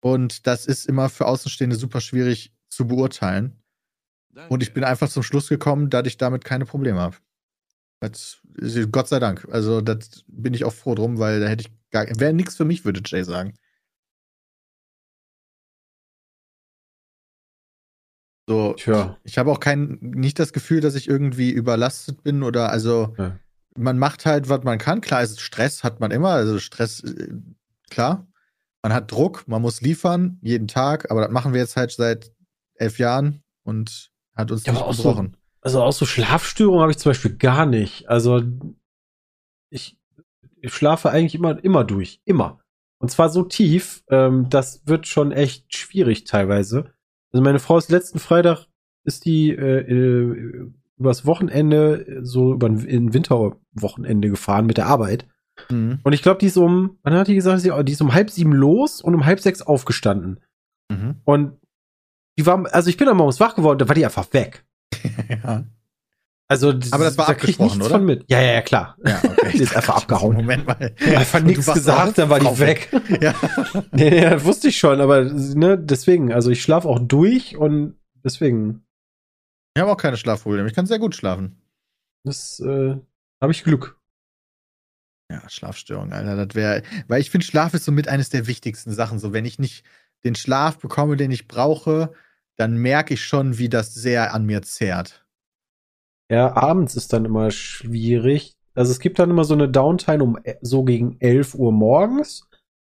Und das ist immer für Außenstehende super schwierig zu beurteilen. Und ich bin einfach zum Schluss gekommen, dass ich damit keine Probleme habe. Das, Gott sei Dank. Also, das bin ich auch froh drum, weil da hätte ich gar. Wäre nichts für mich, würde Jay sagen. So, Tja. ich habe auch kein, nicht das Gefühl, dass ich irgendwie überlastet bin oder also Ja. man macht halt, was man kann. Klar, ist Stress hat man immer, also Stress, äh, klar. Man hat Druck, man muss liefern, jeden Tag, aber das machen wir jetzt halt seit elf Jahren und hat uns Ja, nicht auch so- gebrochen. Also auch so Schlafstörungen habe ich zum Beispiel gar nicht. Also ich, ich schlafe eigentlich immer, immer durch. Immer. Und zwar so tief, ähm, das wird schon echt schwierig teilweise. Also meine Frau ist letzten Freitag, ist die äh, äh, übers Wochenende, so über ein Winterwochenende gefahren mit der Arbeit. Mhm. Und ich glaube, die ist um, wann hat die gesagt, sie, die ist um halb sieben los und um halb sechs aufgestanden. Mhm. Und die war, also ich bin dann morgens wach geworden, da war die einfach weg. ja. Also, Aber das war da krieg ich nichts oder? von mit. Ja, ja, ja, klar. Ja, okay. Die ist einfach abgehauen. Moment mal. Einfach Und nichts gesagt, dann war die weg. Ja. nee, nee, das wusste ich schon, aber ne, deswegen, also ich schlafe auch durch und deswegen, Ich habe auch keine Schlafprobleme. Ich kann sehr gut schlafen. das äh, habe ich Glück. Ja, Schlafstörung, Alter, das wäre, weil ich finde, Schlaf ist somit eines der wichtigsten Sachen. So, wenn ich nicht den Schlaf bekomme, den ich brauche, dann merke ich schon, wie das sehr an mir zehrt. Ja, abends ist dann immer schwierig. Also es gibt dann immer so eine Downtime um e- so gegen 11 Uhr morgens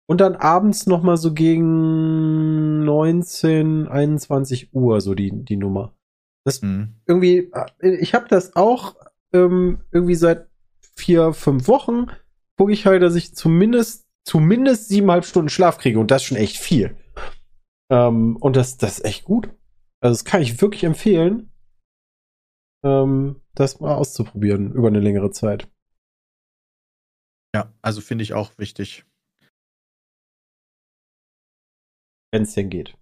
und dann abends noch mal so gegen 19, 21 Uhr so die, die Nummer. Hm. irgendwie, äh, ich habe das auch ähm, irgendwie seit vier, fünf Wochen, gucke ich halt, dass ich zumindest, zumindest siebeneinhalb Stunden Schlaf kriege und das ist schon echt viel. Ähm, und das, das ist echt gut. Also das kann ich wirklich empfehlen, ähm, das mal auszuprobieren über eine längere Zeit. Ja, also finde ich auch wichtig. Wenn es denn geht.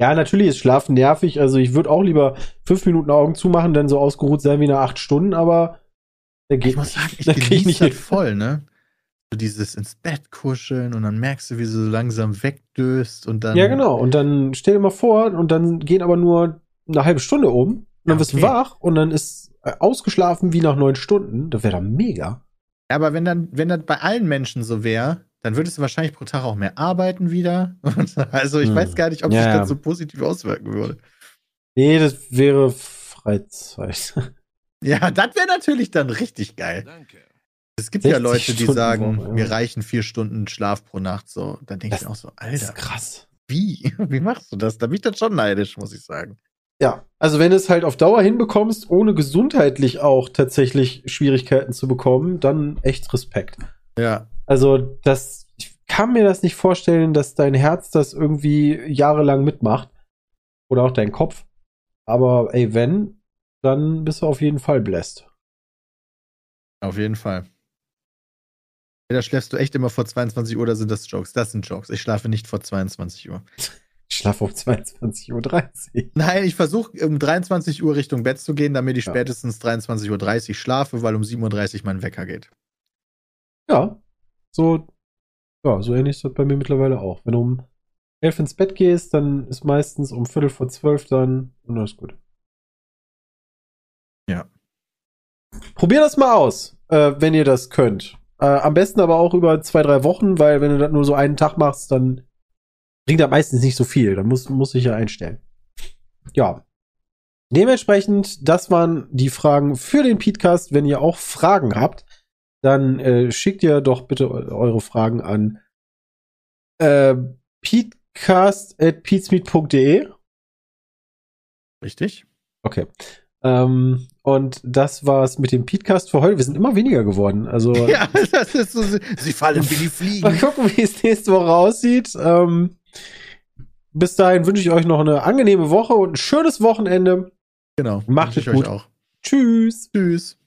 Ja, natürlich ist Schlafen nervig. Also ich würde auch lieber fünf Minuten Augen zumachen, dann so ausgeruht sein wie nach acht Stunden, aber der geht Ich muss sagen, ich Da genieße nicht das voll, ne? So dieses ins Bett kuscheln und dann merkst du, wie du so langsam wegdöst und dann. Ja, genau. Und dann stell dir mal vor, und dann gehen aber nur eine halbe Stunde um. Und dann Ja, wirst du okay. wach und dann ist äh, ausgeschlafen wie nach neun Stunden. Das wäre dann mega. Ja, Aber wenn dann, wenn das bei allen Menschen so wäre, dann würdest du wahrscheinlich pro Tag auch mehr arbeiten wieder. Also ich Hm. weiß gar nicht, ob Ja, sich das so positiv auswirken würde. Nee, das wäre Freizeit. Ja, das wäre natürlich dann richtig geil. Danke. Es gibt ja 60 Leute, die Stunden sagen, Woche, ja. mir reichen vier Stunden Schlaf pro Nacht. So, dann denke ich Das- auch so, Das Alter, ist krass. wie? Wie machst du das? Da bin ich dann schon neidisch, muss ich sagen. Ja, also wenn du es halt auf Dauer hinbekommst, ohne gesundheitlich auch tatsächlich Schwierigkeiten zu bekommen, dann echt Respekt. Ja. Also das, ich kann mir das nicht vorstellen, dass dein Herz das irgendwie jahrelang mitmacht. Oder auch dein Kopf. Aber ey, wenn, dann bist du auf jeden Fall bläst. Auf jeden Fall. Da schläfst du echt immer vor 22 Uhr, oder sind das Jokes? Das sind Jokes. Ich schlafe nicht vor 22 Uhr. Ich schlafe um 22.30 Uhr. Nein, ich versuche um 23 Uhr Richtung Bett zu gehen, damit ich Ja. spätestens 23.30 Uhr schlafe, weil um 7.30 Uhr mein Wecker geht. Ja, so Ja, so ähnlich ist das bei mir mittlerweile auch. Wenn du um elf ins Bett gehst, dann ist meistens um Viertel vor zwölf dann und ist gut. Ja. Probier das mal aus, äh, wenn ihr das könnt. Äh, am besten aber auch über zwei, drei Wochen, weil wenn du das nur so einen Tag machst, dann bringt das meistens nicht so viel. Dann muss, muss ich ja einstellen. Ja. Dementsprechend, das waren die Fragen für den Podcast. Wenn ihr auch Fragen habt, dann äh, schickt ihr doch bitte eu- eure Fragen an äh, peatcast.peatsmeet.de. Richtig? Okay. Ähm, und das war's mit dem Peatcast für heute. Wir sind immer weniger geworden. Also Ja, das ist so. Sie fallen wie die mal Fliegen. gucken, wie es nächste Woche aussieht. Ähm, bis dahin wünsche ich euch noch eine angenehme Woche und ein schönes Wochenende. Genau. Macht es ich euch gut. auch. Tschüss. Tschüss.